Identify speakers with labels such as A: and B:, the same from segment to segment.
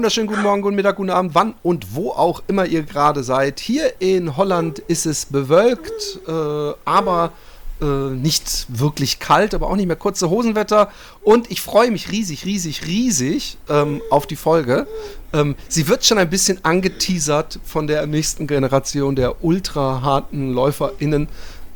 A: Wunderschönen guten Morgen, guten Mittag, guten Abend, wann und wo auch immer ihr gerade seid. Hier in Holland ist es bewölkt, äh, aber äh, nicht wirklich kalt, aber auch nicht mehr kurze Hosenwetter. Und ich freue mich riesig, riesig, riesig ähm, auf die Folge. Ähm, sie wird schon ein bisschen angeteasert von der nächsten Generation der ultra harten LäuferInnen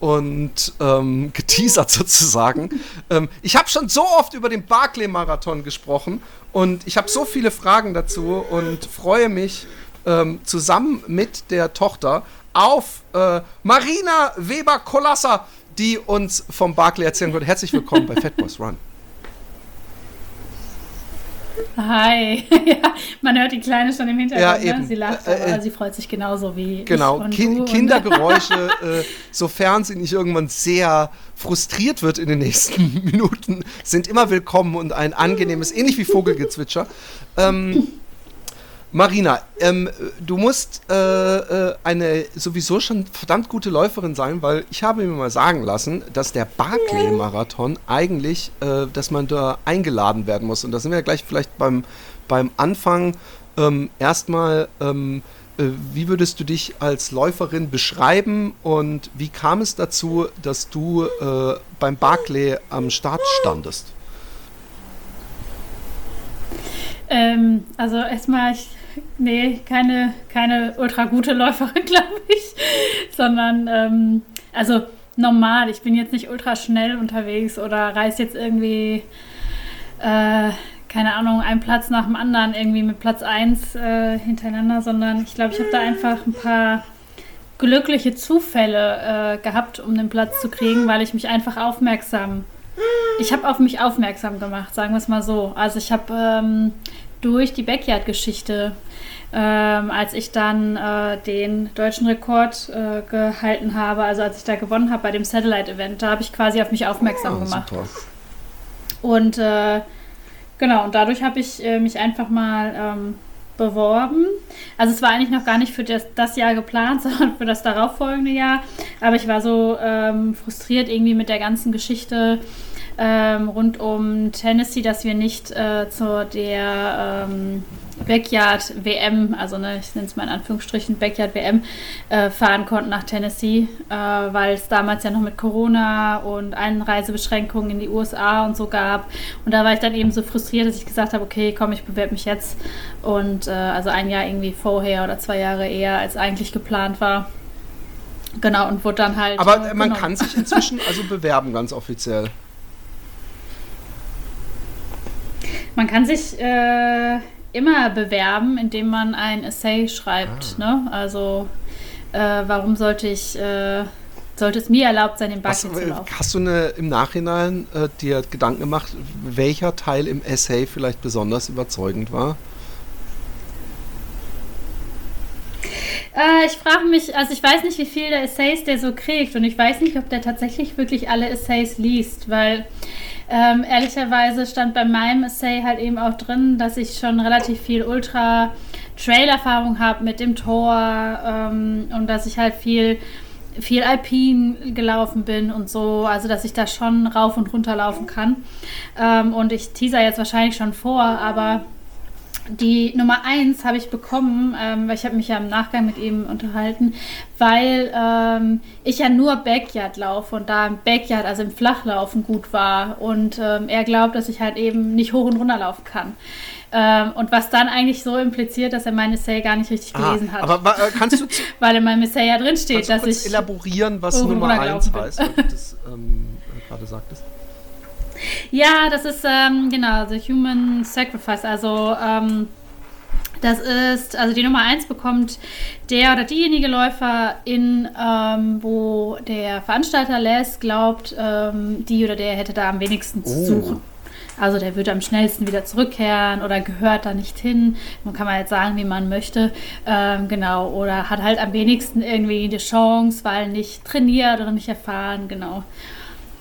A: und ähm, geteasert sozusagen. ähm, ich habe schon so oft über den Barclay-Marathon gesprochen und ich habe so viele Fragen dazu und freue mich ähm, zusammen mit der Tochter auf äh, Marina Weber-Kolassa, die uns vom Barclay erzählen wird. Herzlich willkommen bei Fat Boys Run.
B: Hi. ja, man hört die Kleine schon im Hintergrund. Ja, ne? Sie lacht, äh, aber äh, sie freut sich genauso wie
A: genau.
B: ich.
A: Genau, Kindergeräusche, äh, sofern sie nicht irgendwann sehr frustriert wird in den nächsten Minuten, sind immer willkommen und ein angenehmes, ähnlich wie Vogelgezwitscher. Ähm, Marina, ähm, du musst äh, äh, eine sowieso schon verdammt gute Läuferin sein, weil ich habe mir mal sagen lassen, dass der Barclay-Marathon eigentlich, äh, dass man da eingeladen werden muss. Und da sind wir ja gleich vielleicht beim, beim Anfang. Ähm, erstmal, ähm, äh, wie würdest du dich als Läuferin beschreiben und wie kam es dazu, dass du äh, beim Barclay am Start standest?
B: Ähm, also erstmal, ich nee, keine, keine ultra gute Läuferin, glaube ich, sondern ähm, also normal. Ich bin jetzt nicht ultra schnell unterwegs oder reiß jetzt irgendwie, äh, keine Ahnung, einen Platz nach dem anderen irgendwie mit Platz 1 äh, hintereinander, sondern ich glaube, ich habe da einfach ein paar glückliche Zufälle äh, gehabt, um den Platz zu kriegen, weil ich mich einfach aufmerksam ich habe auf mich aufmerksam gemacht, sagen wir es mal so. Also ich habe ähm, durch die Backyard-Geschichte. Ähm, als ich dann äh, den deutschen Rekord äh, gehalten habe, also als ich da gewonnen habe bei dem Satellite-Event, da habe ich quasi auf mich aufmerksam oh, gemacht. Super. Und äh, genau, und dadurch habe ich äh, mich einfach mal ähm, beworben. Also es war eigentlich noch gar nicht für das, das, Jahr geplant, sondern für das darauffolgende Jahr. Aber ich war so ähm, frustriert irgendwie mit der ganzen Geschichte ähm, rund um Tennessee, dass wir nicht äh, zu der ähm, Backyard WM, also ne, ich nenne es mal in Anführungsstrichen Backyard WM, äh, fahren konnten nach Tennessee, äh, weil es damals ja noch mit Corona und Einreisebeschränkungen in die USA und so gab. Und da war ich dann eben so frustriert, dass ich gesagt habe, okay, komm, ich bewerbe mich jetzt. Und äh, also ein Jahr irgendwie vorher oder zwei Jahre eher, als eigentlich geplant war. Genau, und wurde dann halt.
A: Aber äh, man kann sich inzwischen also bewerben, ganz offiziell.
B: Man kann sich äh, immer bewerben, indem man ein Essay schreibt. Ah. Ne? Also äh, warum sollte ich, äh, sollte es mir erlaubt sein, den Bug zu laufen?
A: Hast du eine, im Nachhinein äh, dir Gedanken gemacht, welcher Teil im Essay vielleicht besonders überzeugend war?
B: Äh, ich frage mich, also ich weiß nicht, wie viele Essays der so kriegt und ich weiß nicht, ob der tatsächlich wirklich alle Essays liest, weil ähm, ehrlicherweise stand bei meinem Essay halt eben auch drin, dass ich schon relativ viel Ultra-Trail-Erfahrung habe mit dem Tor ähm, und dass ich halt viel viel Alpin gelaufen bin und so, also dass ich da schon rauf und runter laufen kann. Ähm, und ich teaser jetzt wahrscheinlich schon vor, aber die Nummer eins habe ich bekommen, ähm, weil ich habe mich ja im Nachgang mit ihm unterhalten, weil ähm, ich ja nur Backyard laufe und da im Backyard, also im Flachlaufen gut war und ähm, er glaubt, dass ich halt eben nicht hoch und runter laufen kann. Ähm, und was dann eigentlich so impliziert, dass er mein Essay gar nicht richtig ah, gelesen hat.
A: Aber äh, kannst du
B: weil in meinem Essay ja drin steht, dass ich
A: elaborieren, was Nummer eins heißt, weil du das ähm, gerade sagtest.
B: Ja, das ist ähm, genau The Human Sacrifice. Also ähm, das ist, also die Nummer 1 bekommt der oder diejenige Läuferin, ähm, wo der Veranstalter Les glaubt, ähm, die oder der hätte da am wenigsten zu oh. suchen. Also der würde am schnellsten wieder zurückkehren oder gehört da nicht hin. Man kann mal jetzt sagen, wie man möchte. Ähm, genau. Oder hat halt am wenigsten irgendwie die Chance, weil nicht trainiert oder nicht erfahren. Genau.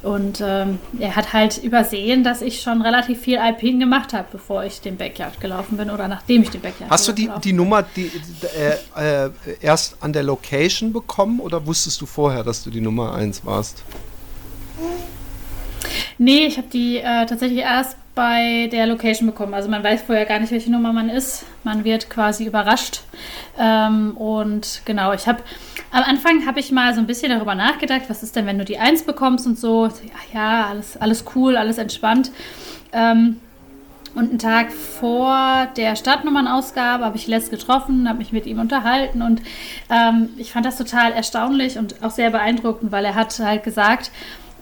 B: Und ähm, er hat halt übersehen, dass ich schon relativ viel Alpin gemacht habe, bevor ich den Backyard gelaufen bin oder nachdem ich den Backyard
A: Hast du die, die Nummer die, äh, äh, erst an der Location bekommen oder wusstest du vorher, dass du die Nummer 1 warst?
B: Nee, ich habe die äh, tatsächlich erst bei der Location bekommen. Also man weiß vorher gar nicht, welche Nummer man ist. Man wird quasi überrascht. Ähm, und genau, ich habe am Anfang habe ich mal so ein bisschen darüber nachgedacht, was ist denn, wenn du die 1 bekommst und so. Ja, ja alles, alles cool, alles entspannt. Ähm, und einen Tag vor der Startnummernausgabe habe ich Les getroffen, habe mich mit ihm unterhalten und ähm, ich fand das total erstaunlich und auch sehr beeindruckend, weil er hat halt gesagt,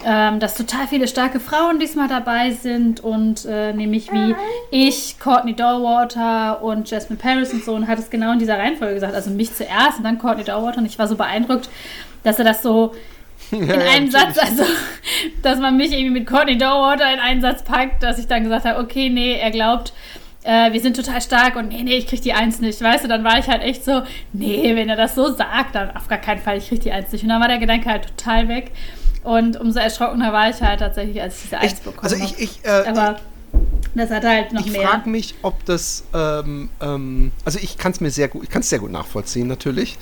B: ähm, dass total viele starke Frauen diesmal dabei sind und äh, nämlich wie ich, Courtney Dollwater und Jasmine Paris und so und hat es genau in dieser Reihenfolge gesagt. Also mich zuerst und dann Courtney Dollwater und ich war so beeindruckt, dass er das so in ja, einem Satz, also dass man mich irgendwie mit Courtney Dollwater in einen Satz packt, dass ich dann gesagt habe, okay, nee, er glaubt, äh, wir sind total stark und nee, nee, ich krieg die Eins nicht, weißt du, dann war ich halt echt so, nee, wenn er das so sagt, dann auf gar keinen Fall, ich krieg die Eins nicht. Und dann war der Gedanke halt total weg. Und umso erschrockener war ich halt tatsächlich, als ich diese Eins bekommen
A: Also ich, ich, äh,
B: Aber das hat halt noch
A: ich
B: mehr.
A: Ich frage mich, ob das, ähm, ähm, also ich kann es mir sehr gut, ich kann es sehr gut nachvollziehen natürlich,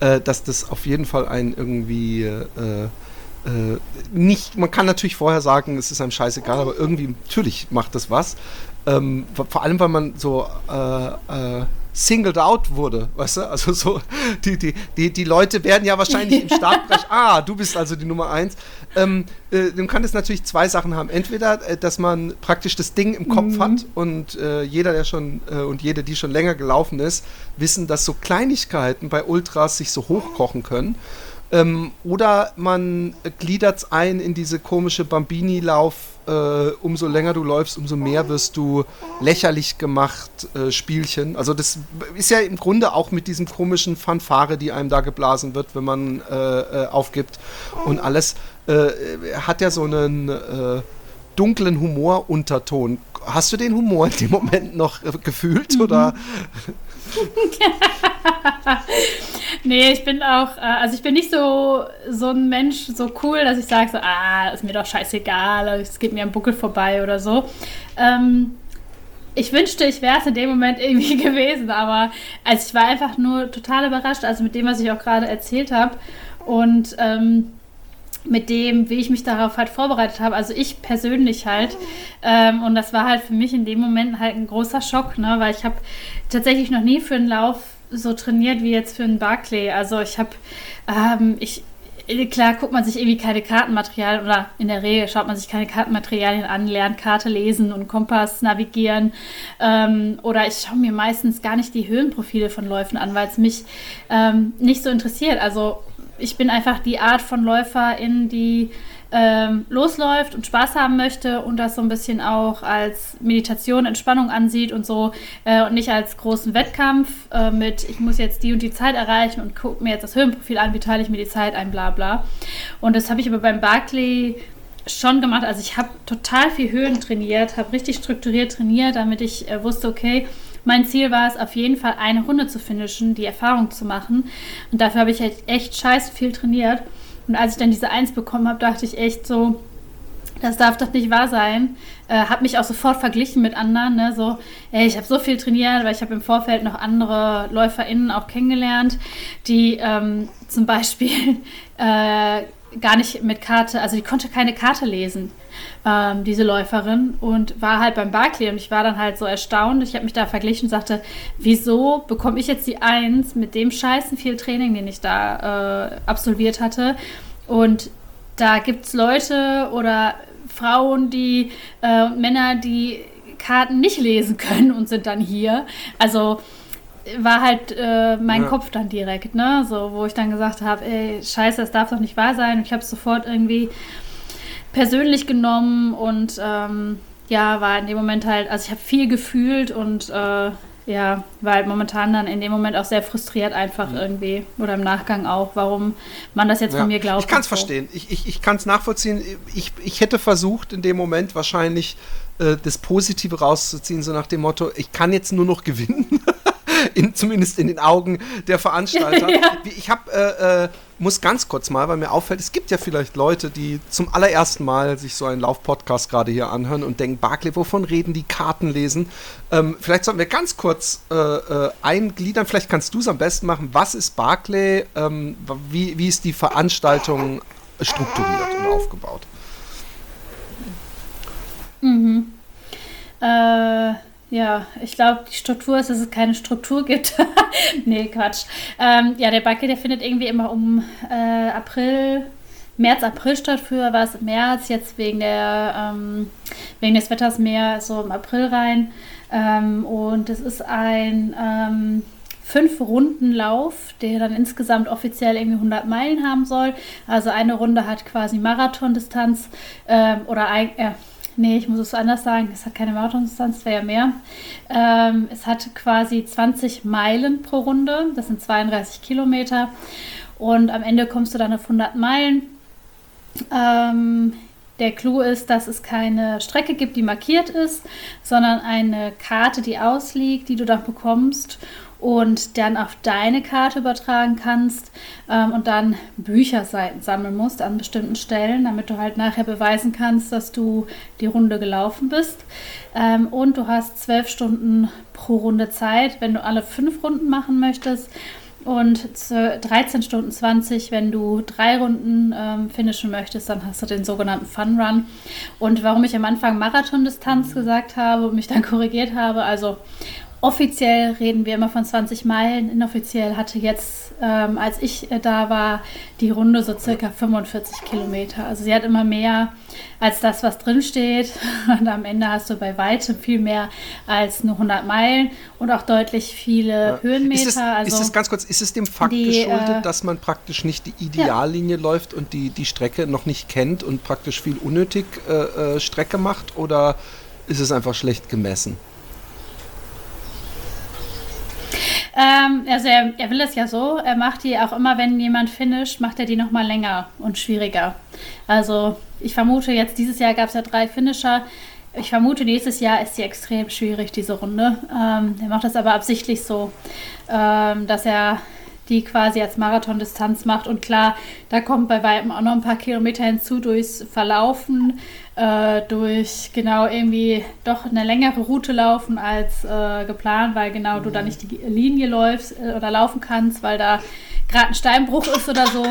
A: äh, dass das auf jeden Fall ein irgendwie äh, äh, nicht, man kann natürlich vorher sagen, es ist einem scheißegal, aber irgendwie, natürlich macht das was. Ähm, vor allem, weil man so äh, äh, singled out wurde, weißt du? Also so, die, die, die, die Leute werden ja wahrscheinlich im Startbereich, ah, du bist also die Nummer eins. Ähm, äh, dann kann es natürlich zwei Sachen haben. Entweder, äh, dass man praktisch das Ding im Kopf mhm. hat und äh, jeder, der schon äh, und jede, die schon länger gelaufen ist, wissen, dass so Kleinigkeiten bei Ultras sich so hochkochen können. Ähm, oder man gliedert es ein in diese komische Bambini-Lauf, äh, umso länger du läufst, umso mehr wirst du lächerlich gemacht, äh, Spielchen. Also das ist ja im Grunde auch mit diesem komischen Fanfare, die einem da geblasen wird, wenn man äh, äh aufgibt und alles, äh, hat ja so einen äh, dunklen Humorunterton. Hast du den Humor in dem Moment noch gefühlt mhm. oder?
B: nee, ich bin auch, äh, also ich bin nicht so, so ein Mensch, so cool, dass ich sage so, ah, ist mir doch scheißegal, es geht mir am Buckel vorbei oder so. Ähm, ich wünschte, ich wäre es in dem Moment irgendwie gewesen, aber also ich war einfach nur total überrascht, also mit dem, was ich auch gerade erzählt habe. Und ähm, mit dem, wie ich mich darauf halt vorbereitet habe. Also ich persönlich halt. Ähm, und das war halt für mich in dem Moment halt ein großer Schock, ne? weil ich habe tatsächlich noch nie für einen Lauf so trainiert wie jetzt für einen Barclay. Also ich habe, ähm, ich, klar guckt man sich irgendwie keine Kartenmaterialien oder in der Regel schaut man sich keine Kartenmaterialien an, lernt Karte lesen und Kompass navigieren. Ähm, oder ich schaue mir meistens gar nicht die Höhenprofile von Läufen an, weil es mich ähm, nicht so interessiert. Also ich bin einfach die Art von Läuferin, die ähm, losläuft und Spaß haben möchte und das so ein bisschen auch als Meditation, Entspannung ansieht und so äh, und nicht als großen Wettkampf äh, mit, ich muss jetzt die und die Zeit erreichen und gucke mir jetzt das Höhenprofil an, wie teile ich mir die Zeit ein, bla bla. Und das habe ich aber beim Barclay schon gemacht. Also ich habe total viel Höhen trainiert, habe richtig strukturiert trainiert, damit ich äh, wusste, okay, mein Ziel war es auf jeden Fall, eine Runde zu finishen, die Erfahrung zu machen. Und dafür habe ich halt echt scheiße viel trainiert. Und als ich dann diese Eins bekommen habe, dachte ich echt so, das darf doch nicht wahr sein. Äh, habe mich auch sofort verglichen mit anderen. Ne? So, ey, ich habe so viel trainiert, weil ich habe im Vorfeld noch andere LäuferInnen auch kennengelernt, die ähm, zum Beispiel äh, gar nicht mit Karte, also die konnte keine Karte lesen ähm, diese Läuferin, und war halt beim Barclay und ich war dann halt so erstaunt. Ich habe mich da verglichen und sagte, wieso bekomme ich jetzt die Eins mit dem scheißen viel Training, den ich da äh, absolviert hatte? Und da gibt es Leute oder Frauen, die äh, Männer, die Karten nicht lesen können und sind dann hier. Also war halt äh, mein ja. Kopf dann direkt, ne? So, wo ich dann gesagt habe, ey, scheiße, das darf doch nicht wahr sein. Und ich habe sofort irgendwie persönlich genommen und ähm, ja, war in dem Moment halt, also ich habe viel gefühlt und äh, ja, war halt momentan dann in dem Moment auch sehr frustriert einfach mhm. irgendwie oder im Nachgang auch, warum man das jetzt ja. von mir glaubt.
A: Ich kann es so. verstehen, ich, ich, ich kann es nachvollziehen. Ich, ich hätte versucht in dem Moment wahrscheinlich äh, das Positive rauszuziehen, so nach dem Motto, ich kann jetzt nur noch gewinnen. in, zumindest in den Augen der Veranstalter. ja. Ich habe, äh, äh, muss ganz kurz mal, weil mir auffällt, es gibt ja vielleicht Leute, die zum allerersten Mal sich so einen Lauf-Podcast gerade hier anhören und denken, Barclay, wovon reden die Karten lesen? Ähm, vielleicht sollten wir ganz kurz äh, äh, eingliedern, vielleicht kannst du es am besten machen. Was ist Barclay? Ähm, wie, wie ist die Veranstaltung strukturiert und aufgebaut?
B: Mhm. Äh ja, ich glaube, die Struktur ist, dass es keine Struktur gibt. nee, Quatsch. Ähm, ja, der Backe, der findet irgendwie immer um äh, April, März, April statt. Früher war es März, jetzt wegen, der, ähm, wegen des Wetters mehr so im April rein. Ähm, und es ist ein ähm, Fünf-Runden-Lauf, der dann insgesamt offiziell irgendwie 100 Meilen haben soll. Also eine Runde hat quasi Marathondistanz ähm, oder ein, äh, Nee, ich muss es anders sagen. Es hat keine Marathondistanz, es wäre ja mehr. Ähm, es hat quasi 20 Meilen pro Runde. Das sind 32 Kilometer. Und am Ende kommst du dann auf 100 Meilen. Ähm, der Clou ist, dass es keine Strecke gibt, die markiert ist, sondern eine Karte, die ausliegt, die du dann bekommst und dann auf deine Karte übertragen kannst ähm, und dann Bücherseiten sammeln musst an bestimmten Stellen, damit du halt nachher beweisen kannst, dass du die Runde gelaufen bist. Ähm, und du hast zwölf Stunden pro Runde Zeit, wenn du alle fünf Runden machen möchtest. Und 13 Stunden 20, wenn du drei Runden ähm, finishen möchtest, dann hast du den sogenannten Fun Run. Und warum ich am Anfang Marathondistanz gesagt habe und mich dann korrigiert habe, also Offiziell reden wir immer von 20 Meilen. Inoffiziell hatte jetzt, ähm, als ich äh, da war, die Runde so circa 45 Kilometer. Also sie hat immer mehr als das, was drin steht. Und am Ende hast du bei weitem viel mehr als nur 100 Meilen und auch deutlich viele ja. Höhenmeter.
A: Ist es,
B: also
A: ist es ganz kurz, ist es dem Fakt die, geschuldet, äh, dass man praktisch nicht die Ideallinie ja. läuft und die, die Strecke noch nicht kennt und praktisch viel unnötig äh, äh Strecke macht? Oder ist es einfach schlecht gemessen?
B: Ähm, also er, er will es ja so, er macht die auch immer, wenn jemand finisht, macht er die nochmal länger und schwieriger. Also ich vermute jetzt, dieses Jahr gab es ja drei Finisher. Ich vermute, nächstes Jahr ist sie extrem schwierig, diese Runde. Ähm, er macht das aber absichtlich so, ähm, dass er die quasi als Marathondistanz macht. Und klar, da kommt bei weitem auch noch ein paar Kilometer hinzu durchs Verlaufen, äh, durch genau irgendwie doch eine längere Route laufen als äh, geplant, weil genau du da nicht die Linie läufst äh, oder laufen kannst, weil da gerade ein Steinbruch ist oder so.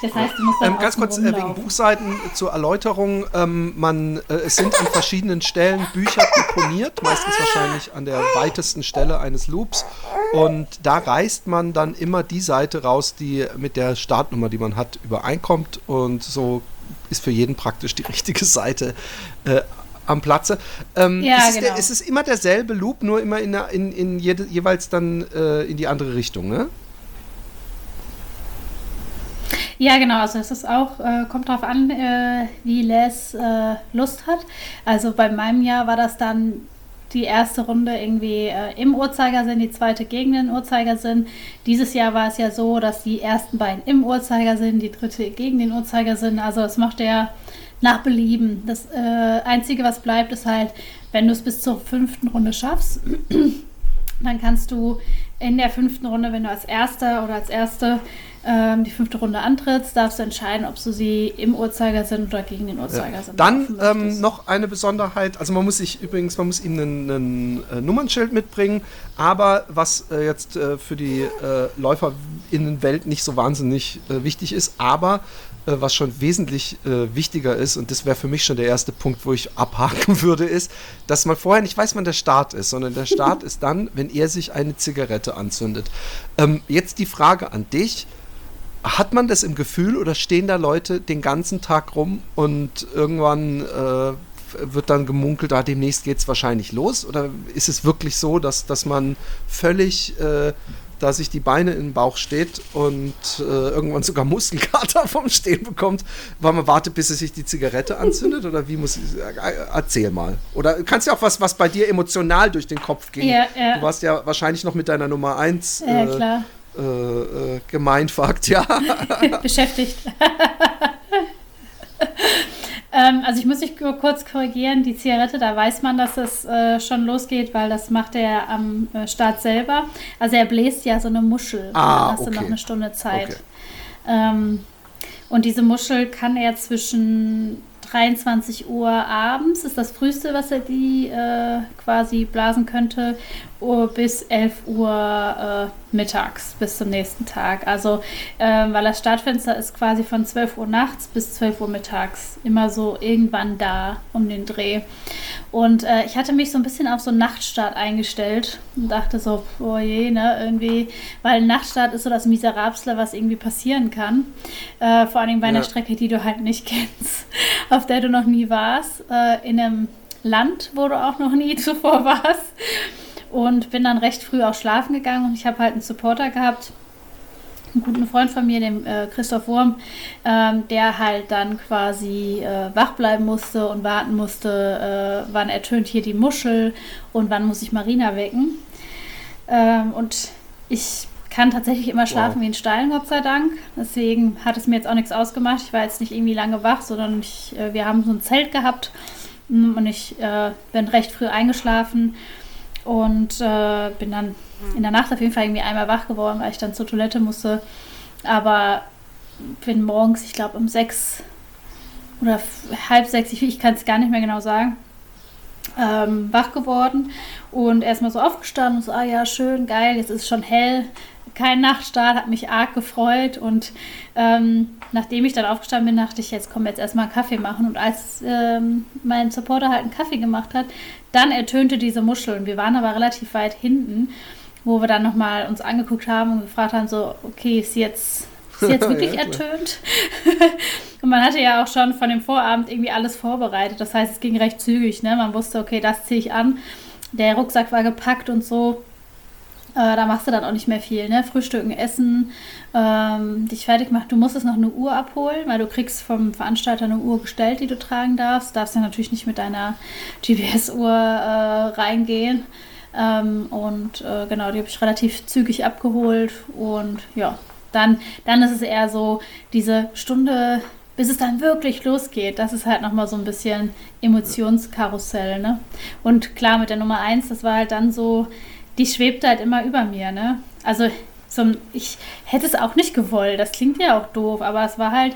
B: Das heißt, du musst dann
A: ähm, Ganz kurz äh, wegen Buchseiten zur Erläuterung. Ähm, man, äh, es sind an verschiedenen Stellen Bücher deponiert, meistens wahrscheinlich an der weitesten Stelle eines Loops. Und da reißt man dann immer die Seite raus, die mit der Startnummer, die man hat, übereinkommt. Und so ist für jeden praktisch die richtige Seite äh, am Platze. Ähm, ja, ist, es genau. der, ist es immer derselbe Loop, nur immer in, in, in jede, jeweils dann äh, in die andere Richtung, ne?
B: Ja, genau. Also es ist auch, äh, kommt darauf an, äh, wie Les äh, Lust hat. Also bei meinem Jahr war das dann die erste Runde irgendwie äh, im Uhrzeigersinn, die zweite gegen den Uhrzeigersinn. Dieses Jahr war es ja so, dass die ersten beiden im Uhrzeigersinn, die dritte gegen den Uhrzeigersinn. Also das macht er nach Belieben. Das äh, Einzige, was bleibt, ist halt, wenn du es bis zur fünften Runde schaffst, dann kannst du in der fünften Runde, wenn du als Erster oder als Erste ähm, die fünfte Runde antrittst, darfst du entscheiden, ob du sie im Uhrzeigersinn oder gegen den Uhrzeigersinn
A: ja. Dann ähm, noch eine Besonderheit, also man muss sich übrigens, man muss ihm ein äh, Nummernschild mitbringen, aber was äh, jetzt äh, für die äh, LäuferInnenwelt nicht so wahnsinnig äh, wichtig ist, aber äh, was schon wesentlich äh, wichtiger ist, und das wäre für mich schon der erste Punkt, wo ich abhaken würde, ist, dass man vorher nicht weiß, wann der Start ist, sondern der Start ist dann, wenn er sich eine Zigarette anzündet. Ähm, jetzt die Frage an dich hat man das im Gefühl oder stehen da Leute den ganzen Tag rum und irgendwann äh, wird dann gemunkelt, ah, demnächst geht es wahrscheinlich los? Oder ist es wirklich so, dass, dass man völlig, äh, da sich die Beine in den Bauch steht und äh, irgendwann sogar Muskelkater vom Stehen bekommt, weil man wartet, bis es sich die Zigarette anzündet? Oder wie muss ich, äh, erzähl mal. Oder kannst du auch was, was bei dir emotional durch den Kopf ging? Ja, ja. Du warst ja wahrscheinlich noch mit deiner Nummer 1 ja, klar äh, äh, Gemeinfakt, ja.
B: Beschäftigt. Ähm, also ich muss dich kurz korrigieren, die Zigarette, da weiß man, dass es äh, schon losgeht, weil das macht er am äh, Start selber. Also er bläst ja so eine Muschel.
A: Ah,
B: dann hast
A: okay.
B: du noch eine Stunde Zeit.
A: Okay.
B: Ähm, und diese Muschel kann er zwischen 23 Uhr abends, ist das früheste, was er die äh, quasi blasen könnte, Uhr bis 11 Uhr äh, mittags bis zum nächsten Tag. Also, ähm, weil das Startfenster ist quasi von 12 Uhr nachts bis 12 Uhr mittags. Immer so irgendwann da um den Dreh. Und äh, ich hatte mich so ein bisschen auf so einen Nachtstart eingestellt und dachte so, oh je, ne, irgendwie, weil ein Nachtstart ist so das Miserabste, was irgendwie passieren kann. Äh, vor allem bei einer
A: Ja.
B: Strecke, die du halt nicht kennst, auf der du noch nie warst, äh, in einem Land, wo du auch noch nie zuvor warst. Und bin dann recht früh auch schlafen gegangen und ich habe halt einen Supporter gehabt, einen guten Freund von mir, dem äh, Christoph Wurm, ähm, der halt dann quasi äh, wach bleiben musste und warten musste, äh, wann ertönt hier die Muschel und wann muss ich Marina wecken. Ähm, und ich kann tatsächlich immer schlafen
A: Wow.
B: wie ein Stein, Gott sei Dank. Deswegen hat es mir jetzt auch nichts ausgemacht. Ich war jetzt nicht irgendwie lange wach, sondern ich, äh, wir haben so ein Zelt gehabt mm, und ich äh, bin recht früh eingeschlafen und äh, bin dann in der Nacht auf jeden Fall irgendwie einmal wach geworden, weil ich dann zur Toilette musste. Aber bin morgens, ich glaube um sechs oder halb sechs, ich, ich kann es gar nicht mehr genau sagen, ähm, wach geworden und erstmal so aufgestanden und so, ah ja, schön, geil, jetzt ist es schon hell. Kein Nachtstart, hat mich arg gefreut und ähm, nachdem ich dann aufgestanden bin, dachte ich, jetzt komm jetzt erstmal einen Kaffee machen. Und als ähm, mein Supporter halt einen Kaffee gemacht hat, dann ertönte diese Muschel. Und wir waren aber relativ weit hinten, wo wir dann nochmal uns angeguckt haben und gefragt haben, so, okay, ist jetzt, ist jetzt wirklich
A: Ja,
B: ertönt? und man hatte ja auch schon von dem Vorabend irgendwie alles vorbereitet. Das heißt, es ging recht zügig. Ne? Man wusste, okay, das ziehe ich an. Der Rucksack war gepackt und so. Äh, da machst du dann auch nicht mehr viel, ne? Frühstücken, Essen, ähm, dich fertig machen. Du musstest noch eine Uhr abholen, weil du kriegst vom Veranstalter eine Uhr gestellt, die du tragen darfst. Darfst ja natürlich nicht mit deiner GPS-Uhr äh, reingehen. Ähm, und äh, genau, die habe ich relativ zügig abgeholt. Und ja, dann, dann ist es eher so, diese Stunde, bis es dann wirklich losgeht, das ist halt nochmal so ein bisschen Emotionskarussell, ne? Und klar, mit der Nummer 1, das war halt dann so, die schwebte halt immer über mir, ne? Also so, ich hätte es auch nicht gewollt, das klingt ja auch doof, aber es war halt,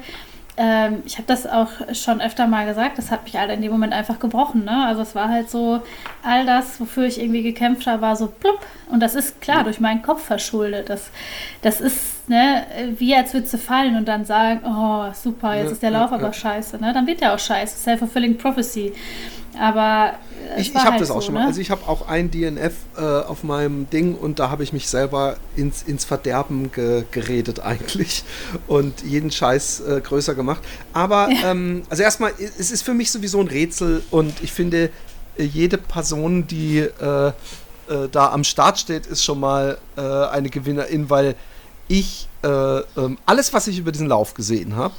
B: ähm, ich habe das auch schon öfter mal gesagt, das hat mich halt in dem Moment einfach gebrochen, ne? Also es war halt so, all das, wofür ich irgendwie gekämpft habe, war so plupp. Und das ist klar durch meinen Kopf verschuldet. Das, das ist, ne, wie als würde sie fallen und dann sagen, oh, super, jetzt
A: Ja,
B: ist der
A: ja,
B: Lauf aber
A: ja.
B: scheiße, ne? Dann wird der auch scheiße. Self-fulfilling prophecy. Aber
A: Ich, ich habe
B: halt
A: das auch
B: so,
A: schon mal.
B: ne?
A: Also ich habe auch ein DNF äh, auf meinem Ding und da habe ich mich selber ins, ins Verderben ge geredet eigentlich und jeden Scheiß äh, größer gemacht. Aber ähm, also erstmal, es ist für mich sowieso ein Rätsel und ich finde, äh, jede Person, die äh, äh, da am Start steht, ist schon mal äh, eine Gewinnerin, weil ich äh, ähm, alles, was ich über diesen Lauf gesehen habe,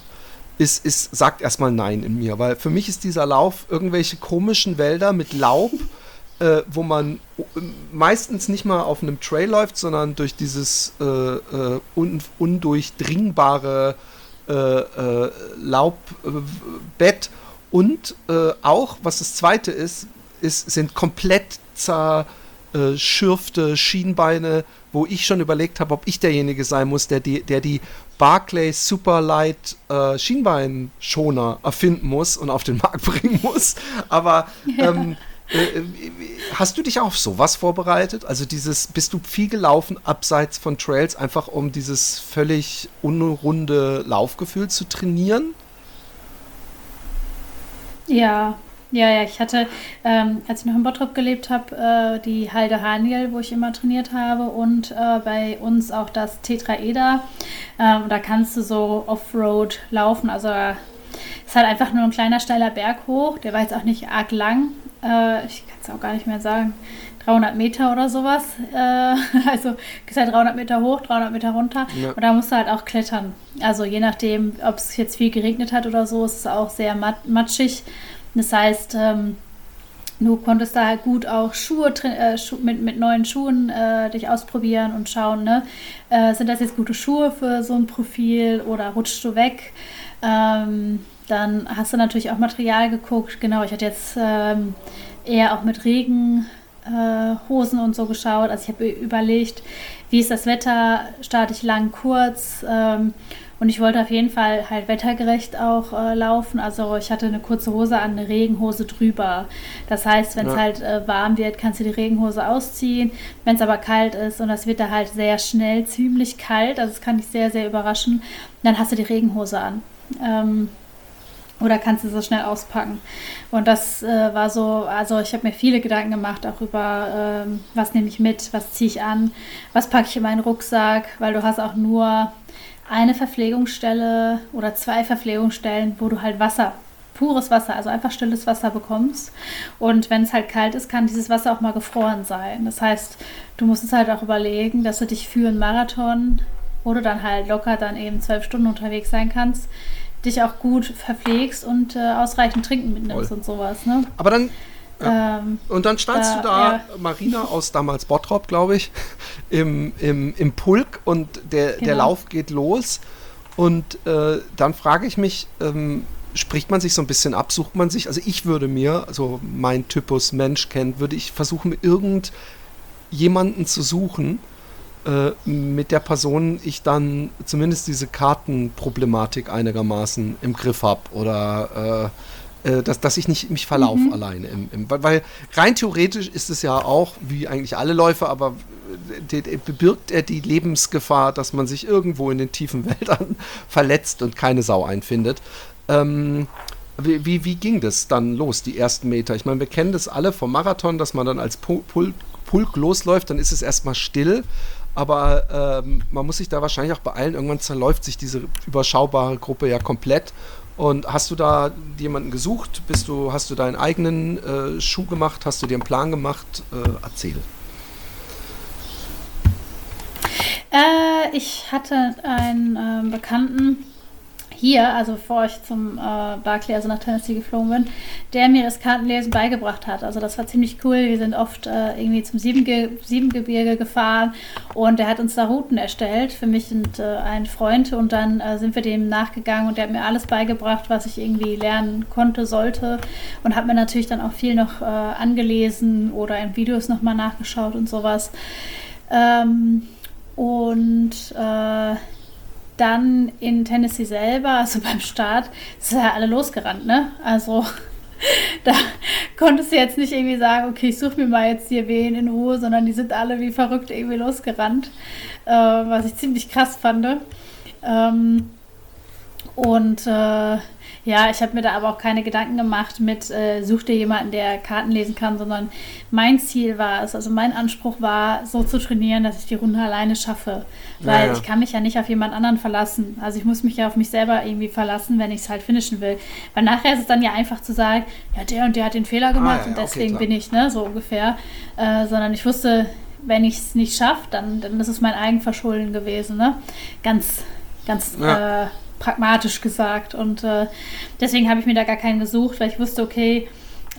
A: ist, ist, sagt erstmal Nein in mir, weil für mich ist dieser Lauf irgendwelche komischen Wälder mit Laub, äh, wo man äh, meistens nicht mal auf einem Trail läuft, sondern durch dieses äh, äh, un undurchdringbare äh, Laubbett. Und auch, was das zweite ist, ist sind komplett zerschürfte Schienbeine, wo ich schon überlegt habe, ob ich derjenige sein muss, der die, der die Barclay Superlight äh, Schienbeinschoner erfinden muss und auf den Markt bringen muss. Aber ähm, äh, hast du dich auch auf sowas vorbereitet? Also dieses, bist du viel gelaufen abseits von Trails, einfach um dieses völlig unrunde Laufgefühl zu trainieren?
B: Ja, ja, ja. Ich hatte, ähm, als ich noch in Bottrop gelebt habe, äh, die Halde Haniel, wo ich immer trainiert habe und äh, bei uns auch das Tetraeder. Ähm, da kannst du so Offroad laufen. Also äh, ist halt einfach nur ein kleiner steiler Berg hoch. Der war jetzt auch nicht arg lang. Äh, ich kann es auch gar nicht mehr sagen. 300 Meter oder sowas. Äh, also ist halt 300 Meter hoch, 300 Meter runter.
A: Ja.
B: Und da musst du halt auch klettern. Also je nachdem, ob es jetzt viel geregnet hat oder so, ist es auch sehr mat matschig. Das heißt, ähm, Du konntest da halt gut auch Schuhe äh, Schu mit, mit neuen Schuhen äh, dich ausprobieren und schauen, ne? Äh, sind das jetzt gute Schuhe für so ein Profil oder rutschst du weg? Ähm, dann hast du natürlich auch Material geguckt. Genau, ich hatte jetzt ähm, eher auch mit Regenhosen äh, und so geschaut. Also ich habe überlegt, wie ist das Wetter, starte ich lang, kurz. Ähm, und ich wollte auf jeden Fall halt wettergerecht auch äh, laufen. Also ich hatte eine kurze Hose an, eine Regenhose drüber. Das heißt, wenn es ja. halt äh, warm wird, kannst du die Regenhose ausziehen. Wenn es aber kalt ist und das wird da halt sehr schnell ziemlich kalt, also das kann dich sehr, sehr überraschen, dann hast du die Regenhose an. Ähm, oder kannst du so schnell auspacken? Und das äh, war so, also ich habe mir viele Gedanken gemacht auch über, ähm, was nehme ich mit, was ziehe ich an, was packe ich in meinen Rucksack, weil du hast auch nur eine Verpflegungsstelle oder zwei Verpflegungsstellen, wo du halt Wasser, pures Wasser, also einfach stilles Wasser bekommst. Und wenn es halt kalt ist, kann dieses Wasser auch mal gefroren sein. Das heißt, du musst es halt auch überlegen, dass du dich für einen Marathon, wo du dann halt locker dann eben zwölf Stunden unterwegs sein kannst, dich auch gut verpflegst und äh, ausreichend Trinken mitnimmst Voll. und sowas. Ne?
A: Aber dann ähm, und dann standst da, du da, ja. Marina aus damals Bottrop, glaube ich, im, im, im Pulk und der, genau. der Lauf geht los. Und äh, dann frage ich mich, ähm, spricht man sich so ein bisschen ab, sucht man sich, also ich würde mir, also mein Typus Mensch kennt, würde ich versuchen, irgendjemanden zu suchen, äh, mit der Person ich dann zumindest diese Kartenproblematik einigermaßen im Griff habe oder äh, äh, dass, dass ich nicht mich verlaufe mhm. alleine. Im, im, weil rein theoretisch ist es ja auch, wie eigentlich alle Läufer, aber bewirkt er die Lebensgefahr, dass man sich irgendwo in den tiefen Wäldern verletzt und keine Sau einfindet. Ähm, wie, wie, wie, ging das dann los, die ersten Meter? Ich meine, wir kennen das alle vom Marathon, dass man dann als Pulk, Pulk losläuft, dann ist es erstmal still aber ähm, man muss sich da wahrscheinlich auch beeilen. Irgendwann zerläuft sich diese überschaubare Gruppe ja komplett. Und hast du da jemanden gesucht? Bist du, hast du deinen eigenen äh, Schuh gemacht? Hast du dir einen Plan gemacht? Äh, erzähl.
B: Äh, ich hatte einen ähm, Bekannten, hier, also bevor ich zum äh, Barclay, also nach Tennessee geflogen bin, der mir das Kartenlesen beigebracht hat. Also das war ziemlich cool. Wir sind oft äh, irgendwie zum Siebenge Siebengebirge gefahren und der hat uns da Routen erstellt für mich und äh, einen Freund und dann äh, sind wir dem nachgegangen und der hat mir alles beigebracht, was ich irgendwie lernen konnte, sollte und hat mir natürlich dann auch viel noch äh, angelesen oder in Videos nochmal nachgeschaut und sowas. Ähm, und äh, dann in Tennessee selber, also beim Start, sind ja alle losgerannt, ne? Also da konntest du jetzt nicht irgendwie sagen, okay, ich suche mir mal jetzt hier wen in Ruhe, sondern die sind alle wie verrückt irgendwie losgerannt, äh, was ich ziemlich krass fand. Ähm, und äh, ja, ich habe mir da aber auch keine Gedanken gemacht mit, äh, such dir jemanden, der Karten lesen kann, sondern mein Ziel war es, also mein Anspruch war, so zu trainieren, dass ich die Runde alleine schaffe. Weil ja, ja. ich kann mich ja nicht auf jemand anderen verlassen. Also ich muss mich ja auf mich selber irgendwie verlassen, wenn ich es halt finishen will. Weil nachher ist es dann ja einfach zu sagen, ja, der und der hat den Fehler ah, gemacht ah, ja, und deswegen okay, bin ich, ne, so ungefähr. Äh, sondern ich wusste, wenn ich es nicht schaffe, dann, dann ist es mein Eigenverschulden gewesen, ne? Ganz, ganz äh, pragmatisch gesagt. Und äh, deswegen habe ich mir da gar keinen gesucht, weil ich wusste, okay,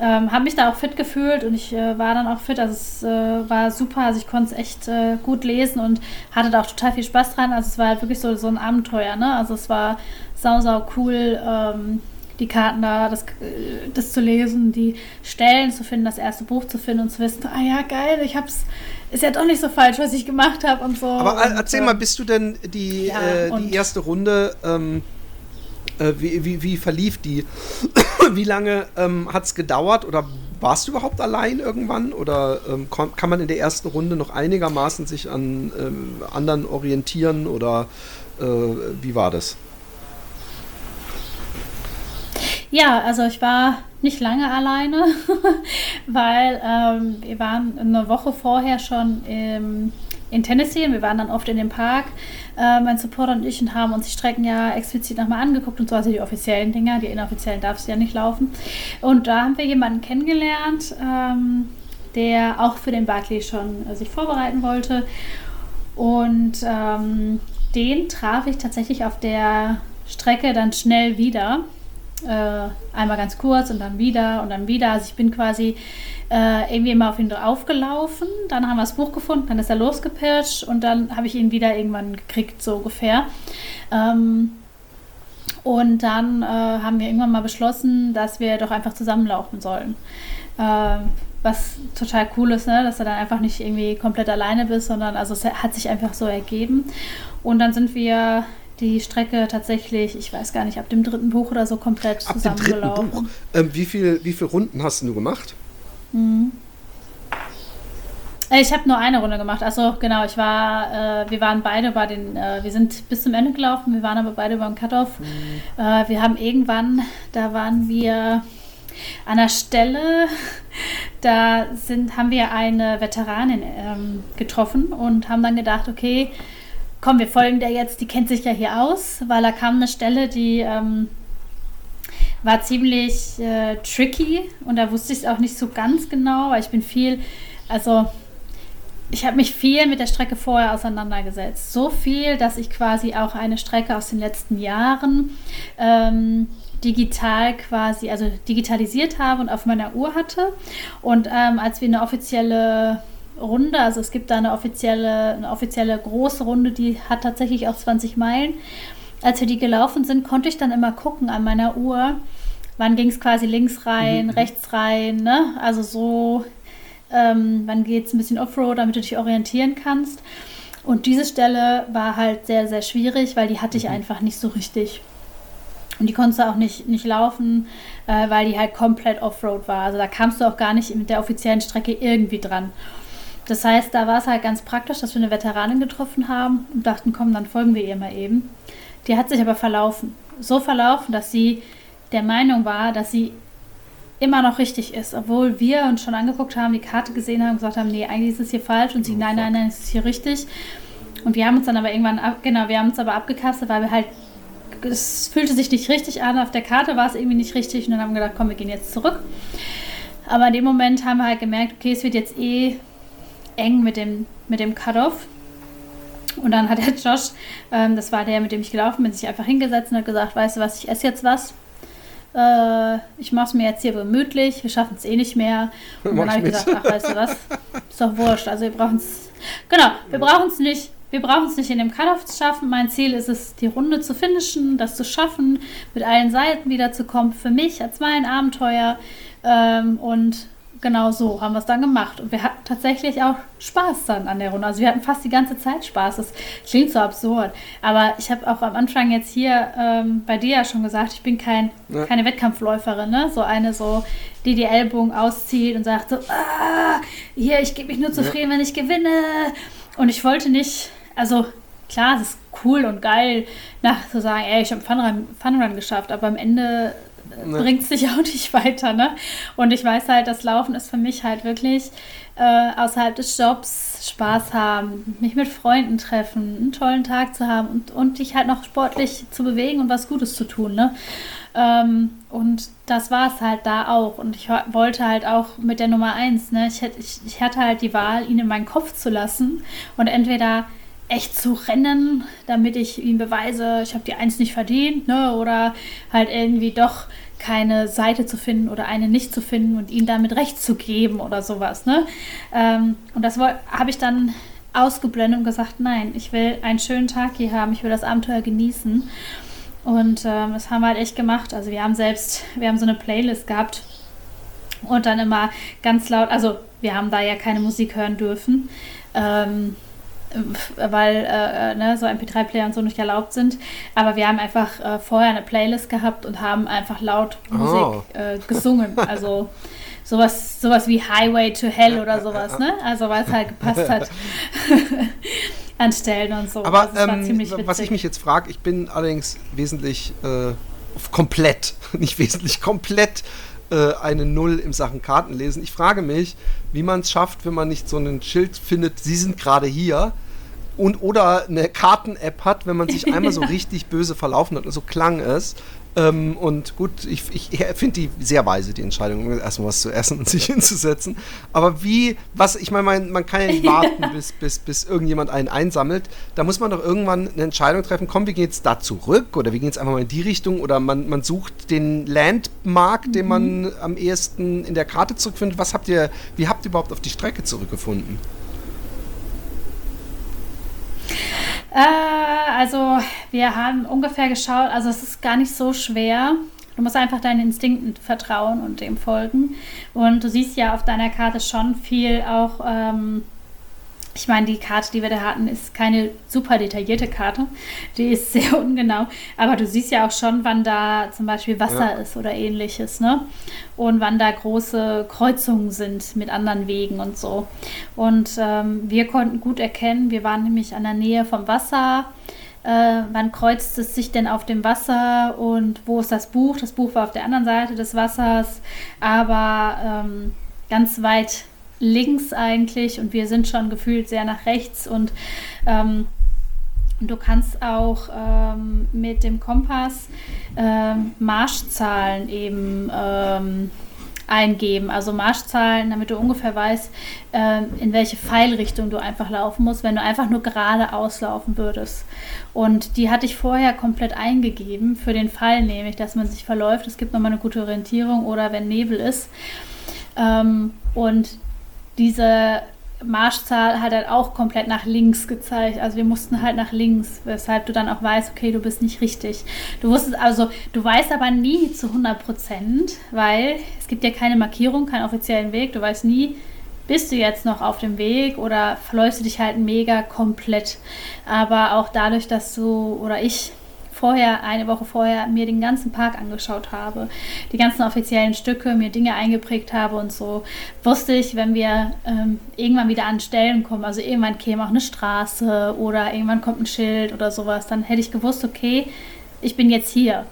B: ähm, habe mich da auch fit gefühlt und ich äh, war dann auch fit. Also es äh, war super, also ich konnte es echt äh, gut lesen und hatte da auch total viel Spaß dran. Also es war halt wirklich so, so ein Abenteuer, ne? Also es war sau, sau cool, ähm, die Karten da, das, äh, das zu lesen, die Stellen zu finden, das erste Buch zu finden und zu wissen, ah ja, geil, ich hab's, ist ja doch nicht so falsch, was ich gemacht habe und so.
A: Aber
B: und,
A: erzähl äh, mal, bist du denn die, ja, äh, die erste Runde, ähm, äh, wie, wie, wie, verlief die? wie lange ähm, hat es gedauert oder warst du überhaupt allein irgendwann? Oder ähm, kann man in der ersten Runde noch einigermaßen sich an ähm, anderen orientieren oder äh, wie war das?
B: Ja, also ich war nicht lange alleine, weil ähm, wir waren eine Woche vorher schon im, in Tennessee und wir waren dann oft in dem Park, äh, mein Supporter und ich, und haben uns die Strecken ja explizit nochmal angeguckt und so, also die offiziellen Dinger, die inoffiziellen darfst du ja nicht laufen. Und da haben wir jemanden kennengelernt, ähm, der auch für den Barclay schon äh, sich vorbereiten wollte. Und ähm, den traf ich tatsächlich auf der Strecke dann schnell wieder äh, einmal ganz kurz und dann wieder und dann wieder. Also ich bin quasi äh, irgendwie immer auf ihn draufgelaufen. Dann haben wir das Buch gefunden, dann ist er losgepirscht und dann habe ich ihn wieder irgendwann gekriegt, so ungefähr. Ähm, und dann äh, haben wir irgendwann mal beschlossen, dass wir doch einfach zusammenlaufen sollen. Äh, was total cool ist, ne? dass du dann einfach nicht irgendwie komplett alleine bist, sondern also es hat sich einfach so ergeben. Und dann sind wir die Strecke tatsächlich, ich weiß gar nicht, ab dem dritten Buch oder so komplett ab zusammengelaufen. Ab dem dritten Buch.
A: Ähm, wie, viel, wie viele Runden hast du gemacht?
B: Mhm. Ich habe nur eine Runde gemacht. Also genau, ich war, äh, wir waren beide bei den, äh, wir sind bis zum Ende gelaufen, wir waren aber beide beim Cut-Off. Mhm. Äh, wir haben irgendwann, da waren wir an der Stelle, da sind, haben wir eine Veteranin ähm, getroffen und haben dann gedacht, okay, komm, wir folgen der jetzt, die kennt sich ja hier aus, weil da kam eine Stelle, die ähm, war ziemlich äh, tricky und da wusste ich es auch nicht so ganz genau, weil ich bin viel, also ich habe mich viel mit der Strecke vorher auseinandergesetzt. So viel, dass ich quasi auch eine Strecke aus den letzten Jahren ähm, digital quasi, also digitalisiert habe und auf meiner Uhr hatte. Und ähm, als wir eine offizielle Runde, also es gibt da eine offizielle, eine offizielle große Runde, die hat tatsächlich auch 20 Meilen. Als wir die gelaufen sind, konnte ich dann immer gucken an meiner Uhr, wann ging es quasi links rein, mhm. rechts rein, ne? Also so, ähm, wann geht es ein bisschen Offroad, damit du dich orientieren kannst. Und diese Stelle war halt sehr, sehr schwierig, weil die hatte ich mhm. einfach nicht so richtig. Und die konntest du auch nicht, nicht laufen, äh, weil die halt komplett Offroad war. Also da kamst du auch gar nicht mit der offiziellen Strecke irgendwie dran. Das heißt, da war es halt ganz praktisch, dass wir eine Veteranin getroffen haben und dachten, komm, dann folgen wir ihr mal eben. Die hat sich aber verlaufen. So verlaufen, dass sie der Meinung war, dass sie immer noch richtig ist, obwohl wir uns schon angeguckt haben, die Karte gesehen haben und gesagt haben, nee, eigentlich ist es hier falsch und sie, oh, nein, nein, nein, es ist hier richtig. Und wir haben uns dann aber irgendwann, ab, genau, wir haben uns aber abgekastet, weil wir halt es fühlte sich nicht richtig an. Auf der Karte war es irgendwie nicht richtig. Und dann haben wir gedacht, komm, wir gehen jetzt zurück. Aber in dem Moment haben wir halt gemerkt, okay, es wird jetzt eh eng mit dem, mit dem Cut-Off. Und dann hat der Josh, ähm, das war der, mit dem ich gelaufen bin, sich einfach hingesetzt und hat gesagt, weißt du was, ich esse jetzt was. Äh, ich mache es mir jetzt hier gemütlich, wir schaffen es eh nicht mehr. Und dann habe ich gesagt, ach, weißt du was, ist doch wurscht. Also wir brauchen es, genau, wir brauchen es nicht wir brauchen es nicht in dem Cut-Off zu schaffen. Mein Ziel ist es, die Runde zu finishen, das zu schaffen, mit allen Seiten wiederzukommen. Für mich als mein Abenteuer. Ähm, und genau so haben wir es dann gemacht. Und wir hatten tatsächlich auch Spaß dann an der Runde. Also wir hatten fast die ganze Zeit Spaß. Das klingt so absurd. Aber ich habe auch am Anfang jetzt hier ähm, bei dir ja schon gesagt, ich bin kein, ja. keine Wettkampfläuferin. Ne? So eine so, die die Ellbogen auszieht und sagt so, ah, hier, ich gebe mich nur zufrieden, ja. wenn ich gewinne. Und ich wollte nicht also klar, es ist cool und geil, nach zu sagen, ey, ich habe Funrun, Funrun geschafft, aber am Ende ne. bringt es sich auch nicht weiter, ne? Und ich weiß halt, das Laufen ist für mich halt wirklich äh, außerhalb des Jobs Spaß haben, mich mit Freunden treffen, einen tollen Tag zu haben und, und dich halt noch sportlich zu bewegen und was Gutes zu tun, ne? Ähm, und das war es halt da auch. Und ich wollte halt auch mit der Nummer eins, ne? Ich, ich, ich hatte halt die Wahl, ihn in meinen Kopf zu lassen und entweder echt zu rennen, damit ich ihm beweise, ich habe die Eins nicht verdient, ne? Oder halt irgendwie doch keine Seite zu finden oder eine nicht zu finden und ihm damit recht zu geben oder sowas, ne? Ähm, und das habe ich dann ausgeblendet und gesagt, nein, ich will einen schönen Tag hier haben, ich will das Abenteuer genießen. Und ähm, das haben wir halt echt gemacht. Also wir haben selbst, wir haben so eine Playlist gehabt und dann immer ganz laut, also wir haben da ja keine Musik hören dürfen. Ähm, weil äh, äh ne, so MP3-Player und so nicht erlaubt sind. Aber wir haben einfach äh, vorher eine Playlist gehabt und haben einfach laut Musik oh. äh, gesungen. Also sowas, sowas wie Highway to Hell oder sowas, ne? Also weil es halt gepasst hat. an Stellen und so.
A: Aber also, ähm, was ich mich jetzt frage, ich bin allerdings wesentlich äh, komplett, nicht wesentlich komplett äh, eine Null im Sachen Kartenlesen. Ich frage mich, wie man es schafft, wenn man nicht so ein Schild findet, Sie sind gerade hier und oder eine Karten-App hat, wenn man sich einmal so richtig böse verlaufen hat und so klang es, Ähm, und gut, ich, ich finde die sehr weise, die Entscheidung, erstmal was zu essen und sich hinzusetzen. Aber wie, was, ich meine, man, man kann ja nicht warten, bis, bis, bis irgendjemand einen einsammelt. Da muss man doch irgendwann eine Entscheidung treffen, komm, wie geht's da zurück? Oder wie geht's einfach mal in die Richtung? Oder man, man sucht den Landmark, den man mhm. am ehesten in der Karte zurückfindet. Was habt ihr, wie habt ihr überhaupt auf die Strecke zurückgefunden?
B: Äh, also wir haben ungefähr geschaut, also es ist gar nicht so schwer. Du musst einfach deinen Instinkten vertrauen und dem folgen. Und du siehst ja auf deiner Karte schon viel auch ähm, ich meine, die Karte, die wir da hatten, ist keine super detaillierte Karte. Die ist sehr ungenau. Aber du siehst ja auch schon, wann da zum Beispiel Wasser ja. ist oder ähnliches, ne? Und wann da große Kreuzungen sind mit anderen Wegen und so. Und ähm, wir konnten gut erkennen, wir waren nämlich an der Nähe vom Wasser. Äh, wann kreuzt es sich denn auf dem Wasser und wo ist das Buch? Das Buch war auf der anderen Seite des Wassers, aber ähm, ganz weit links eigentlich und wir sind schon gefühlt sehr nach rechts und ähm, du kannst auch ähm, mit dem Kompass ähm, Marschzahlen eben ähm, eingeben, also Marschzahlen, damit du ungefähr weißt, äh, in welche Pfeilrichtung du einfach laufen musst, wenn du einfach nur geradeaus laufen würdest. Und die hatte ich vorher komplett eingegeben, für den Fall nämlich, dass man sich verläuft. Es gibt nochmal eine gute Orientierung oder wenn Nebel ist. Ähm, und diese Marschzahl hat halt auch komplett nach links gezeigt. Also wir mussten halt nach links, weshalb du dann auch weißt, okay, du bist nicht richtig. Du wusstest also, du weißt aber nie zu 100 Prozent, weil es gibt ja keine Markierung, keinen offiziellen Weg. Du weißt nie, bist du jetzt noch auf dem Weg oder verläufst du dich halt mega komplett. Aber auch dadurch, dass du oder ich vorher, eine Woche vorher, mir den ganzen Park angeschaut habe, die ganzen offiziellen Stücke, mir Dinge eingeprägt habe und so, wusste ich, wenn wir ähm, irgendwann wieder an Stellen kommen, also irgendwann käme auch eine Straße oder irgendwann kommt ein Schild oder sowas, dann hätte ich gewusst, okay, ich bin jetzt hier.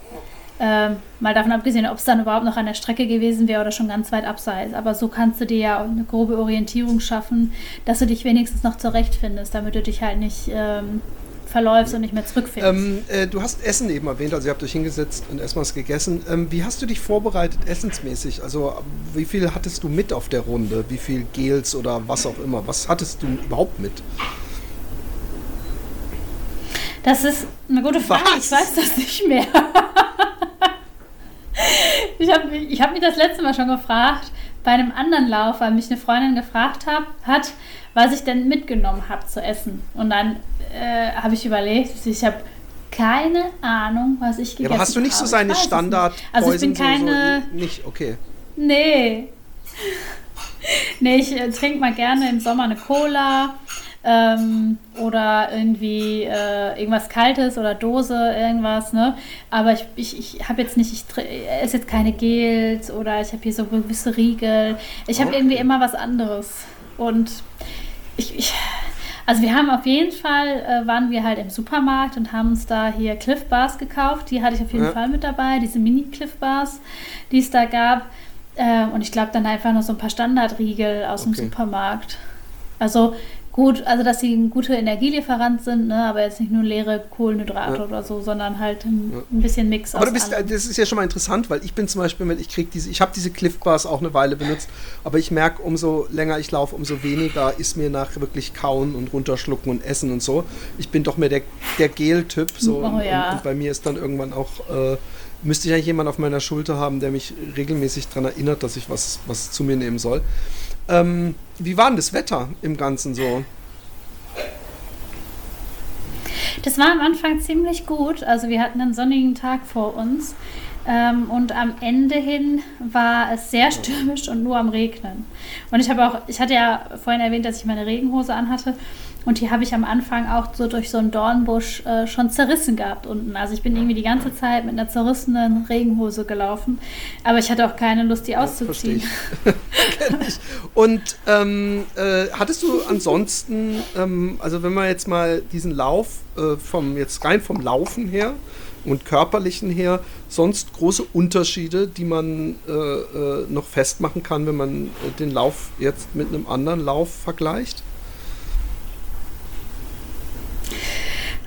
B: Ähm, mal davon abgesehen, ob es dann überhaupt noch an der Strecke gewesen wäre oder schon ganz weit abseits. Aber so kannst du dir ja eine grobe Orientierung schaffen, dass du dich wenigstens noch zurechtfindest, damit du dich halt nicht ähm, verläufst und nicht mehr zurückfindest.
A: Ähm, äh, du hast Essen eben erwähnt, also ihr habt euch hingesetzt und erstmal was gegessen. Ähm, wie hast du dich vorbereitet essensmäßig? Also wie viel hattest du mit auf der Runde? Wie viel Gels oder was auch immer? Was hattest du überhaupt mit?
B: Das ist eine gute Frage. Was? Ich weiß das nicht mehr. ich habe ich hab mich das letzte Mal schon gefragt, bei einem anderen Lauf, weil mich eine Freundin gefragt hab, hat, was ich denn mitgenommen habe zu essen. Und dann äh, habe ich überlegt, ich habe keine Ahnung, was ich gegessen habe. Ja, aber
A: hast du nicht
B: habe.
A: so seine Standard?
B: Also ich bin keine.
A: So, so, nicht, okay.
B: Nee. nee, ich äh, trinke mal gerne im Sommer eine Cola. Ähm, oder irgendwie äh, irgendwas Kaltes oder Dose, irgendwas, ne? Aber ich, ich, ich habe jetzt nicht, ich esse jetzt keine Gels oder ich habe hier so gewisse Riegel. Ich habe okay. irgendwie immer was anderes. Und ich, ich, also wir haben auf jeden Fall, äh, waren wir halt im Supermarkt und haben uns da hier Cliff Bars gekauft. Die hatte ich auf jeden ja. Fall mit dabei, diese Mini Cliff Bars, die es da gab. Äh, und ich glaube dann einfach noch so ein paar Standardriegel aus okay. dem Supermarkt. Also gut, also dass sie ein guter Energielieferant sind, ne, aber jetzt nicht nur leere Kohlenhydrate ja. oder so, sondern halt ein, ja. ein bisschen Mix
A: aber bist, das ist ja schon mal interessant, weil ich bin zum Beispiel, ich krieg diese, ich habe diese Cliff Bars auch eine Weile benutzt, aber ich merke, umso länger ich laufe, umso weniger ist mir nach wirklich kauen und runterschlucken und essen und so. Ich bin doch mehr der, der Gel-Typ, so oh, ja. und, und, bei mir ist dann irgendwann auch äh, müsste ich eigentlich jemanden auf meiner Schulter haben, der mich regelmäßig daran erinnert, dass ich was, was zu mir nehmen soll. Ähm, wie war denn das Wetter im Ganzen so?
B: Das war am Anfang ziemlich gut. Also wir hatten einen sonnigen Tag vor uns. Ähm, und am Ende hin war es sehr stürmisch und nur am Regnen. Und ich habe auch, ich hatte ja vorhin erwähnt, dass ich meine Regenhose anhatte. Und die habe ich am Anfang auch so durch so einen Dornbusch äh, schon zerrissen gehabt unten. Also ich bin irgendwie die ganze Zeit mit einer zerrissenen Regenhose gelaufen. Aber ich hatte auch keine Lust, die auszuziehen.
A: Ja, Und ähm, äh, hattest du ansonsten, ähm, also wenn man jetzt mal diesen Lauf äh, vom, jetzt rein vom Laufen her und körperlichen her, sonst große Unterschiede, die man äh, äh noch festmachen kann, wenn man äh, den Lauf jetzt mit einem anderen Lauf vergleicht?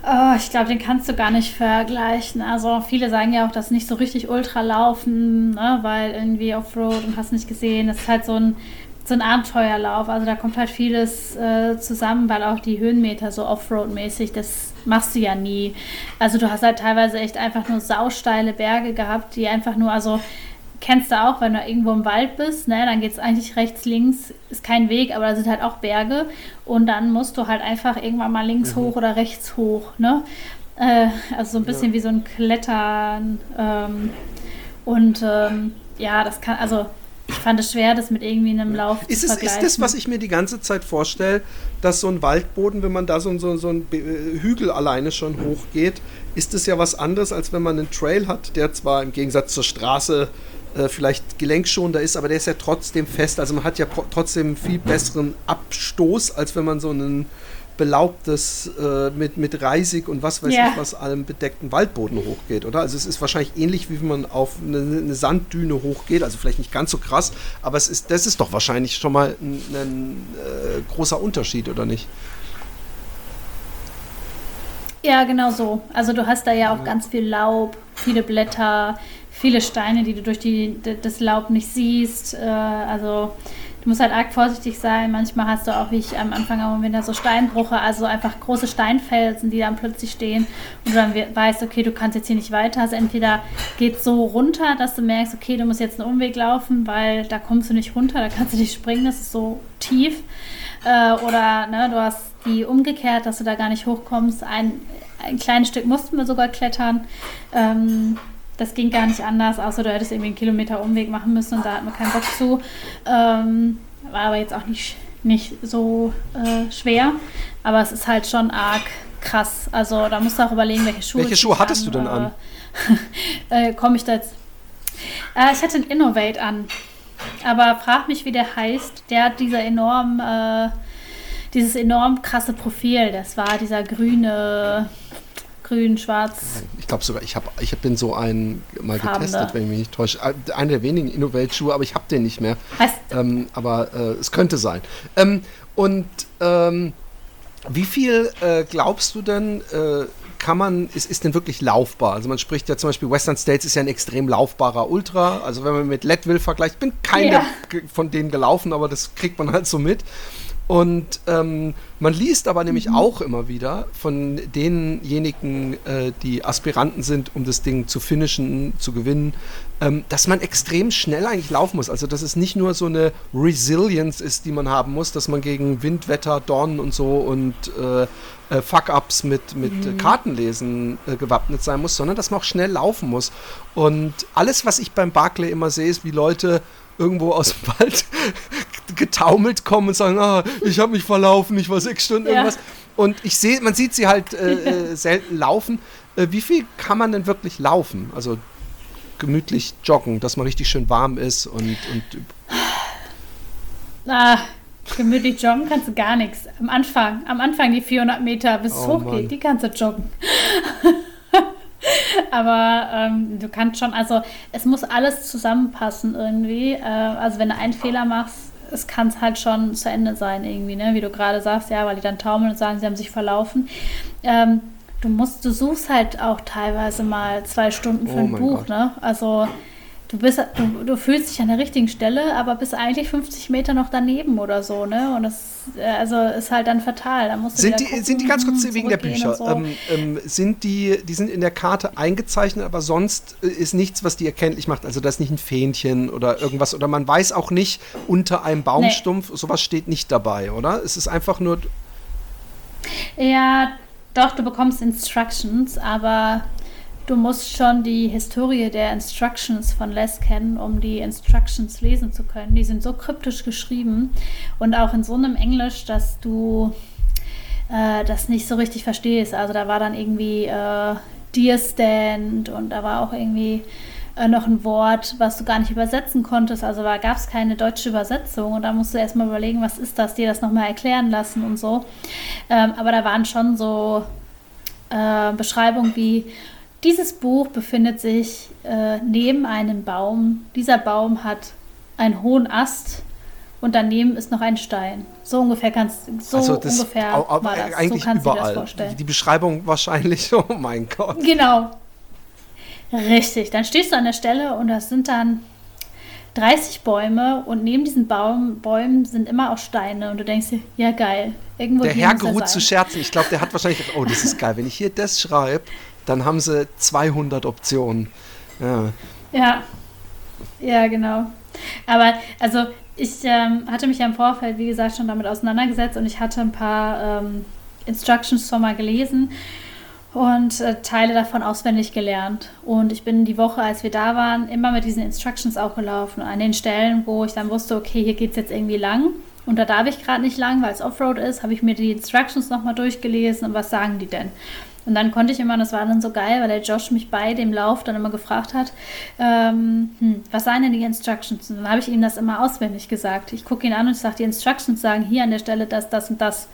B: Oh, ich glaube, den kannst du gar nicht vergleichen. Also viele sagen ja auch, dass nicht so richtig Ultra laufen, ne, weil irgendwie Offroad und hast nicht gesehen. Das ist halt so ein, so ein Abenteuerlauf. Also da kommt halt vieles äh, zusammen, weil auch die Höhenmeter so Offroad-mäßig, das machst du ja nie. Also du hast halt teilweise echt einfach nur sausteile Berge gehabt, die einfach nur, also kennst du auch, wenn du irgendwo im Wald bist, ne, dann geht es eigentlich rechts, links, ist kein Weg, aber da sind halt auch Berge und dann musst du halt einfach irgendwann mal links mhm. hoch oder rechts hoch, ne? Äh, also so ein bisschen ja. wie so ein Klettern ähm, und ähm, ja, das kann, also ich fand es schwer, das mit irgendwie einem Lauf
A: ist zu es, vergleichen. Ist das, was ich mir die ganze Zeit vorstelle, dass so ein Waldboden, wenn man da so, so, so ein äh, Hügel alleine schon hochgeht, ist es ja was anderes, als wenn man einen Trail hat, der zwar im Gegensatz zur Straße äh, vielleicht gelenkschonender ist, aber der ist ja trotzdem fest. Also man hat ja trotzdem viel besseren Abstoß, als wenn man so einen belaubtes äh, mit, mit Reisig und was weiß ja. ich was allem bedeckten Waldboden hochgeht, oder? Also es ist wahrscheinlich ähnlich, wie wenn man auf eine, eine, Sanddüne hochgeht, also vielleicht nicht ganz so krass, aber es ist, das ist doch wahrscheinlich schon mal ein, ein äh, großer Unterschied, oder nicht?
B: Ja, genau so. Also du hast da ja auch ja. ganz viel Laub, viele Blätter, viele Steine, die du durch die, das Laub nicht siehst. Äh, also du musst halt arg vorsichtig sein. Manchmal hast du auch, wie ich am Anfang am Winter, so Steinbruche, also einfach große Steinfelsen, die dann plötzlich stehen und du dann weißt, okay, du kannst jetzt hier nicht weiter. Also entweder geht es so runter, dass du merkst, okay, du musst jetzt einen Umweg laufen, weil da kommst du nicht runter, da kannst du nicht springen, das ist so tief. Äh, oder ne, du hast die umgekehrt, dass du da gar nicht hochkommst. Ein, ein kleines Stück mussten wir sogar klettern. Ähm, das ging gar nicht anders, außer du hättest irgendwie einen Kilometer Umweg machen müssen und da hatten wir keinen Bock zu. Ähm, war aber jetzt auch nicht, nicht so äh, schwer. Aber es ist halt schon arg krass. Also da musst du auch überlegen, welche Schuhe.
A: Welche Schuhe hattest an, du denn an?
B: Äh, Komme ich da jetzt? Äh, ich hatte einen Innovate an. Aber frag mich, wie der heißt. Der hat dieser enorm, äh, dieses enorm krasse Profil. Das war dieser grüne grün, schwarz.
A: Ich glaube sogar, ich, hab, ich bin so einen mal Farbene. getestet, wenn ich mich nicht täusche. Äh, einer der wenigen Innovate-Schuhe, aber ich habe den nicht mehr. Heißt, ähm, aber äh, es könnte sein. Ähm, und ähm, wie viel äh, glaubst du denn, äh, kann man, ist, ist denn wirklich laufbar? Also man spricht ja zum Beispiel, Western States ist ja ein extrem laufbarer Ultra. Also wenn man mit Leadville vergleicht, bin keine ja. von denen gelaufen, aber das kriegt man halt so mit. Und ähm, man liest aber nämlich mhm. auch immer wieder von denjenigen, äh, die Aspiranten sind, um das Ding zu finishen, zu gewinnen, ähm, dass man extrem schnell eigentlich laufen muss. Also dass es nicht nur so eine Resilience ist, die man haben muss, dass man gegen Wind, Wetter, Dornen und so und äh, äh, Fuck-Ups mit, mit mhm. Kartenlesen äh, gewappnet sein muss, sondern dass man auch schnell laufen muss. Und alles, was ich beim Barclay immer sehe, ist, wie Leute irgendwo aus dem Wald getaumelt kommen und sagen, ah, ich habe mich verlaufen, ich war sechs Stunden ja. irgendwas. Und ich sehe, man sieht sie halt äh, äh, selten laufen. Äh, wie viel kann man denn wirklich laufen? Also gemütlich joggen, dass man richtig schön warm ist und, und
B: ah, gemütlich joggen kannst du gar nichts. Am Anfang, am Anfang die 400 Meter bis oh, es hochgeht, Mann. die kannst du joggen. Aber ähm, du kannst schon, also es muss alles zusammenpassen irgendwie. Äh, also wenn du einen Fehler machst, es kann es halt schon zu Ende sein irgendwie, ne? Wie du gerade sagst, ja, weil die dann taumeln und sagen, sie haben sich verlaufen. Ähm, du musst, du suchst halt auch teilweise mal zwei Stunden für oh ein Buch, Gott. ne? Also du bist, du, du, fühlst dich an der richtigen Stelle, aber bist eigentlich 50 Meter noch daneben oder so, ne? Und das äh, also ist halt dann fatal. Da musst du
A: sind, die, gucken, sind die ganz kurz wegen der Bücher? So. Ähm, ähm, sind die, die sind in der Karte eingezeichnet, aber sonst äh, ist nichts, was die erkenntlich macht. Also da ist nicht ein Fähnchen oder irgendwas. Oder man weiß auch nicht unter einem Baumstumpf, nee. sowas steht nicht dabei, oder? Es ist einfach nur.
B: Ja, doch, du bekommst Instructions, aber Du musst schon die Historie der Instructions von Les kennen, um die Instructions lesen zu können. Die sind so kryptisch geschrieben und auch in so einem Englisch, dass du äh, das nicht so richtig verstehst. Also da war dann irgendwie äh, Dear Stand und da war auch irgendwie äh, noch ein Wort, was du gar nicht übersetzen konntest. Also da gab es keine deutsche Übersetzung und da musst du erstmal überlegen, was ist das, dir das nochmal erklären lassen und so. Ähm, aber da waren schon so äh, Beschreibungen wie dieses Buch befindet sich äh, neben einem Baum. Dieser Baum hat einen hohen Ast und daneben ist noch ein Stein. So ungefähr kannst so
A: also das,
B: ungefähr
A: au, au,
B: war das.
A: eigentlich
B: so kannst
A: überall.
B: du dir das vorstellen.
A: Die Beschreibung wahrscheinlich, oh mein Gott.
B: Genau. Richtig. Dann stehst du an der Stelle und das sind dann 30 Bäume und neben diesen Baum, Bäumen sind immer auch Steine und du denkst dir, ja geil. Irgendwo
A: Der Herr
B: er
A: geruht zu scherzen. Ich glaube, der hat wahrscheinlich oh, das ist geil. Wenn ich hier das schreibe, dann haben sie 200 Optionen. Ja.
B: Ja, ja, genau. Aber also ich ähm, hatte mich ja im Vorfeld, wie gesagt, schon damit auseinandergesetzt und ich hatte ein paar ähm, Instructions schon mal gelesen und äh, Teile davon auswendig gelernt. Und ich bin die Woche, als wir da waren, immer mit diesen Instructions auch gelaufen. An den Stellen, wo ich dann wusste, okay, hier geht es jetzt irgendwie lang. Und da darf ich gerade nicht lang, weil es Offroad ist, habe ich mir die Instructions nochmal durchgelesen und was sagen die denn? Und dann konnte ich immer, das war dann so geil, weil der Josh mich bei dem Lauf dann immer gefragt hat, ähm, hm, was seien denn die Instructions? Und dann habe ich ihm das immer auswendig gesagt. Ich gucke ihn an und ich sage, die Instructions sagen hier an der Stelle das, das und das.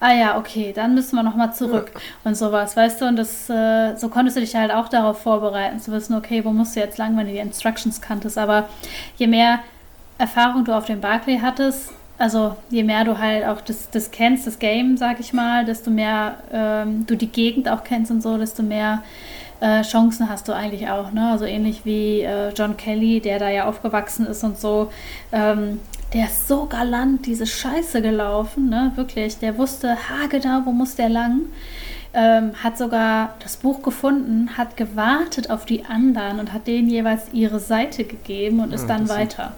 B: Ah ja, okay, dann müssen wir nochmal zurück und sowas, weißt du? Und das, äh, so konntest du dich halt auch darauf vorbereiten, zu wissen, okay, wo musst du jetzt lang, wenn du die Instructions kanntest. Aber je mehr Erfahrung du auf dem Barclay hattest, also je mehr du halt auch das, das kennst, das Game, sag ich mal, desto mehr ähm, du die Gegend auch kennst und so, desto mehr äh, Chancen hast du eigentlich auch. Ne? Also ähnlich wie äh, John Kelly, der da ja aufgewachsen ist und so. Ähm, der ist so galant diese Scheiße gelaufen, ne? Wirklich. Der wusste haargenau, wo muss der lang. Ähm, hat sogar das Buch gefunden, hat gewartet auf die anderen und hat denen jeweils ihre Seite gegeben und ist
A: Ja,
B: dann
A: das sind-
B: weiter.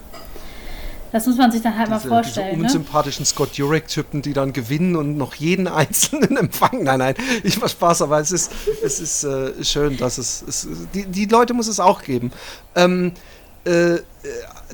B: Das muss man sich dann halt mal
A: Diese,
B: vorstellen.
A: diese
B: ne?
A: unsympathischen Scott Jurek-Typen, die dann gewinnen und noch jeden einzelnen empfangen. Nein, nein, ich mach Spaß, aber es ist, es ist äh, schön, dass es, es die, die Leute muss es auch geben. Ähm, äh, äh,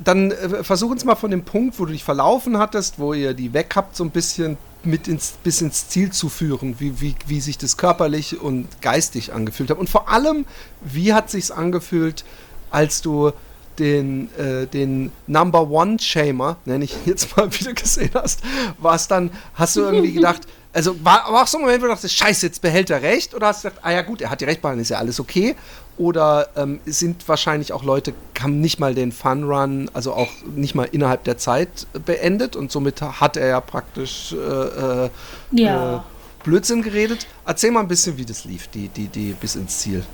A: dann äh, versuch uns mal von dem Punkt, wo du dich verlaufen hattest, wo ihr die weg habt, so ein bisschen mit ins, bis ins Ziel zu führen, wie, wie, wie sich das körperlich und geistig angefühlt hat. Und vor allem, wie hat sich's angefühlt, als du den, äh, den Number One Shamer, nenne ich ihn jetzt mal wieder gesehen hast, war es dann, hast du irgendwie gedacht, also war aber auch so ein Moment, wo du dachtest, scheiße, jetzt behält er recht? Oder hast du gedacht, ah ja gut, er hat die Recht behalten, ist ja alles okay? Oder ähm, sind wahrscheinlich auch Leute, haben nicht mal den Fun Run, also auch nicht mal innerhalb der Zeit beendet und somit hat er ja praktisch äh, äh,
B: Ja.
A: äh, Blödsinn geredet. Erzähl mal ein bisschen, wie das lief, die, die, die bis ins Ziel.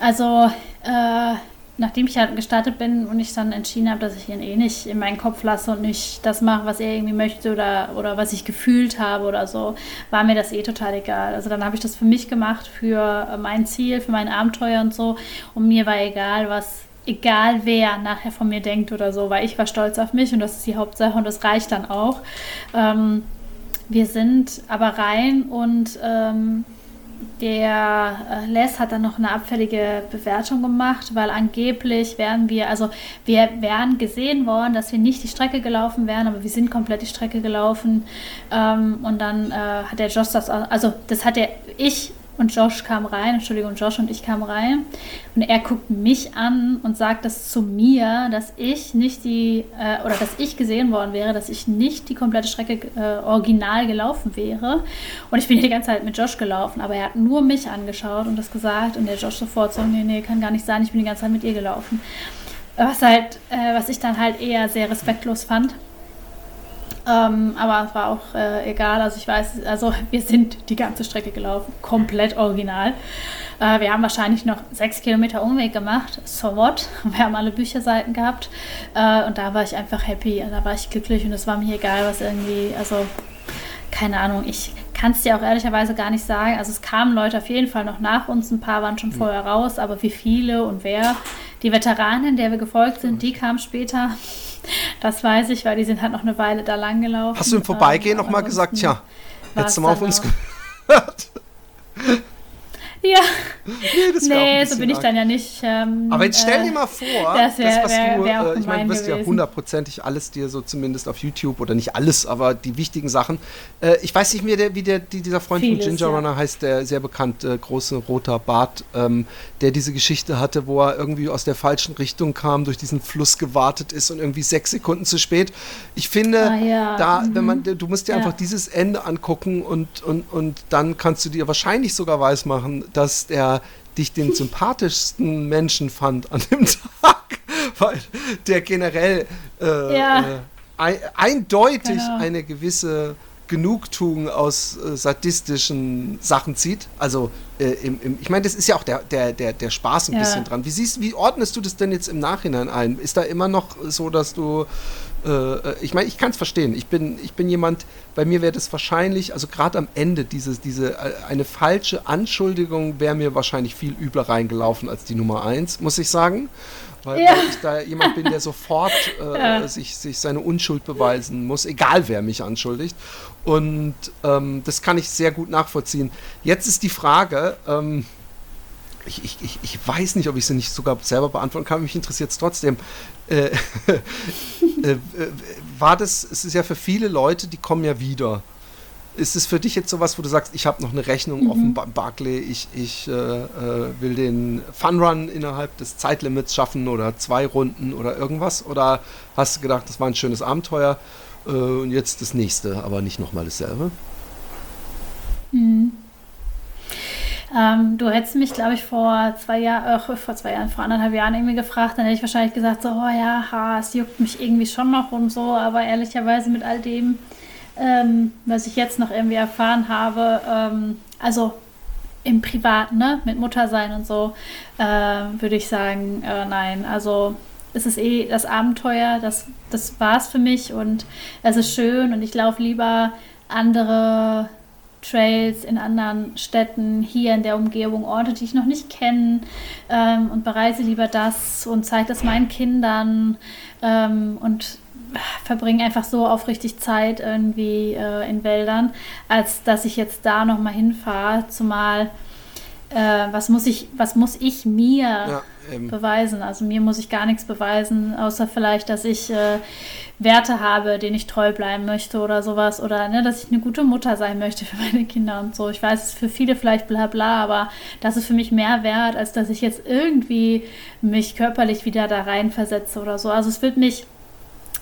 B: Also, äh, nachdem ich halt gestartet bin und ich dann entschieden habe, dass ich ihn eh nicht in meinen Kopf lasse und nicht das mache, was er irgendwie möchte oder, oder was ich gefühlt habe oder so, war mir das eh total egal. Also dann habe ich das für mich gemacht, für mein Ziel, für mein Abenteuer und so. Und mir war egal, was egal wer nachher von mir denkt oder so, weil ich war stolz auf mich und das ist die Hauptsache und das reicht dann auch. Ähm, wir sind aber rein und ähm, der äh, Les hat dann noch eine abfällige Bewertung gemacht, weil angeblich wären wir, also wir wären gesehen worden, dass wir nicht die Strecke gelaufen wären, aber wir sind komplett die Strecke gelaufen. Ähm, und dann äh, hat der Josh das, also das hat der, ich und Josh kam rein, Entschuldigung, Josh und ich kamen rein und er guckt mich an und sagt das zu mir, dass ich nicht die, äh, oder dass ich gesehen worden wäre, dass ich nicht die komplette Strecke äh, original gelaufen wäre. Und ich bin die ganze Zeit mit Josh gelaufen, aber er hat nur mich angeschaut und das gesagt und der Josh sofort so, nee, nee, kann gar nicht sein, ich bin die ganze Zeit mit ihr gelaufen. Was halt, äh, was ich dann halt eher sehr respektlos fand. Ähm, aber es war auch äh, egal. Also ich weiß, also wir sind die ganze Strecke gelaufen, komplett original. Äh, wir haben wahrscheinlich noch sechs Kilometer Umweg gemacht. So what? Wir haben alle Bücherseiten gehabt. Äh, und da war ich einfach happy. Da war ich glücklich und es war mir egal, was irgendwie, also keine Ahnung, ich kann es dir auch ehrlicherweise gar nicht sagen. Also es kamen Leute auf jeden Fall noch nach uns, ein paar waren schon vorher raus, aber wie viele und wer. Die Veteranen, der wir gefolgt sind, die kamen später. Das weiß ich, weil die sind halt noch eine Weile da lang gelaufen.
A: Hast du im Vorbeigehen
B: Ähm,
A: nochmal gesagt, tja, hättest du mal auf uns gehört?
B: Ja,
A: Nee, das
B: nee, so bin ich
A: arg.
B: dann ja nicht. Ähm,
A: Aber jetzt stell
B: äh,
A: dir mal vor,
B: das wär-
A: was
B: wär-
A: du,
B: wär
A: äh, ich meine, du wirst ja hundertprozentig alles dir so zumindest auf YouTube oder nicht alles, aber die wichtigen Sachen. Äh, ich weiß nicht mehr, der, wie der, die, dieser Freund
B: Vieles,
A: von Ginger
B: ja.
A: Runner heißt, der sehr bekannt, äh, große roter Bart, ähm, der diese Geschichte hatte, wo er irgendwie aus der falschen Richtung kam, durch diesen Fluss gewartet ist und irgendwie sechs Sekunden zu spät. Ich finde,
B: Ah, ja.
A: da, wenn
B: Mhm.
A: man, du musst dir
B: Ja.
A: einfach dieses Ende angucken und, und, und dann kannst du dir wahrscheinlich sogar weismachen, dass der dich den sympathischsten Menschen fand an dem Tag weil der generell äh,
B: Ja.
A: äh, ein, eindeutig
B: Genau.
A: eine gewisse Genugtuung aus äh, sadistischen Sachen zieht. Also äh, im, im, ich meine, das ist ja auch der, der, der, der Spaß ein
B: Ja.
A: bisschen dran. Wie siehst, wie ordnest du das denn jetzt im Nachhinein ein? Ist da immer noch so, dass du äh, ich meine, ich kann es verstehen. Ich bin, ich bin jemand, bei mir wäre das wahrscheinlich, also gerade am Ende, dieses, diese, äh, eine falsche Anschuldigung wäre mir wahrscheinlich viel übler reingelaufen als die Nummer eins, muss ich sagen. Weil,
B: Ja.
A: weil ich da jemand bin, der sofort äh,
B: Ja.
A: sich, sich seine Unschuld beweisen muss, egal wer mich anschuldigt. Und ähm, das kann ich sehr gut nachvollziehen. Jetzt ist die Frage, ähm, ich, ich, ich weiß nicht, ob ich sie nicht sogar selber beantworten kann, mich interessiert es trotzdem. Äh, äh, äh, war das, es ist ja für viele Leute, die kommen ja wieder. Ist es für dich jetzt sowas, wo du sagst, ich habe noch eine Rechnung offen beim Barclay, ich, ich äh, äh, will den Funrun innerhalb des Zeitlimits schaffen oder zwei Runden oder irgendwas? Oder hast du gedacht, das war ein schönes Abenteuer und jetzt das nächste, aber nicht nochmal dasselbe?
B: Ähm, du hättest mich, glaube ich, vor zwei Jahren, äh, vor zwei Jahren, vor anderthalb Jahren irgendwie gefragt, dann hätte ich wahrscheinlich gesagt, so, oh ja, ha, es juckt mich irgendwie schon noch und so, aber ehrlicherweise mit all dem, ähm, was ich jetzt noch irgendwie erfahren habe, ähm, also im Privaten, ne, mit Muttersein und so, äh, würde ich sagen, äh, nein, also es ist eh das Abenteuer, das, das war es für mich und es ist schön und ich laufe lieber andere Trails in anderen Städten, hier in der Umgebung, Orte, die ich noch nicht kenne ähm, und bereise lieber das und zeige das meinen Kindern ähm, und verbringe einfach so aufrichtig Zeit irgendwie äh, in Wäldern, als dass ich jetzt da nochmal hinfahre, zumal äh, was muss ich, was muss ich mir
A: Ja, ähm,
B: beweisen. Also mir muss ich gar nichts beweisen, außer vielleicht, dass ich äh, Werte habe, denen ich treu bleiben möchte oder sowas. Oder ne, dass ich eine gute Mutter sein möchte für meine Kinder und so. Ich weiß, es ist für viele vielleicht bla bla, aber das ist für mich mehr wert, als dass ich jetzt irgendwie mich körperlich wieder da rein versetze oder so. Also es wird mich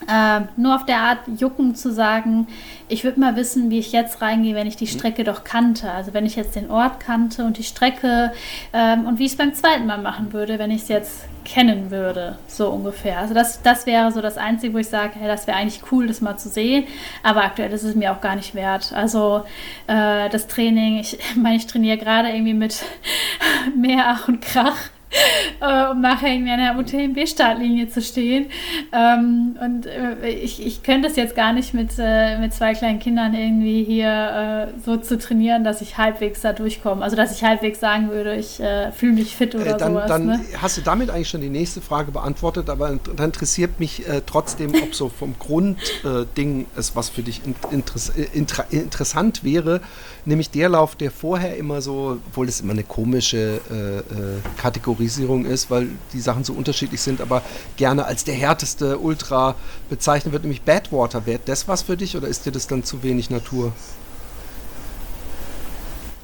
B: äh, nur auf der Art jucken zu sagen, ich würde mal wissen, wie ich jetzt reingehe, wenn ich die Strecke doch kannte. Also wenn ich jetzt den Ort kannte und die Strecke ähm, und wie ich es beim zweiten Mal machen würde, wenn ich es jetzt kennen würde, so ungefähr. Also das, das wäre so das Einzige, wo ich sage, hey, das wäre eigentlich cool, das mal zu sehen. Aber aktuell ist es mir auch gar nicht wert. Also äh, das Training, ich meine, ich trainiere gerade irgendwie mit mehr Ach und Krach äh, um nachher irgendwie an der UTMB-Startlinie zu stehen. Ähm, und äh, ich, ich könnte es jetzt gar nicht mit, äh, mit zwei kleinen Kindern irgendwie hier äh, so zu trainieren, dass ich halbwegs da durchkomme. Also dass ich halbwegs sagen würde, ich äh, fühle mich fit oder
A: dann,
B: sowas.
A: dann
B: ne?
A: hast du damit eigentlich schon die nächste Frage beantwortet, aber dann interessiert mich äh, trotzdem, ob so vom Grundding Ding es was für dich in, interess intra, interessant wäre, nämlich der Lauf, der vorher immer so, obwohl das immer eine komische äh, Kategorisierung ist, weil die Sachen so unterschiedlich sind, aber gerne als der härteste Ultra bezeichnet wird, nämlich Badwater. Wäre das was für dich oder ist dir das dann zu wenig Natur?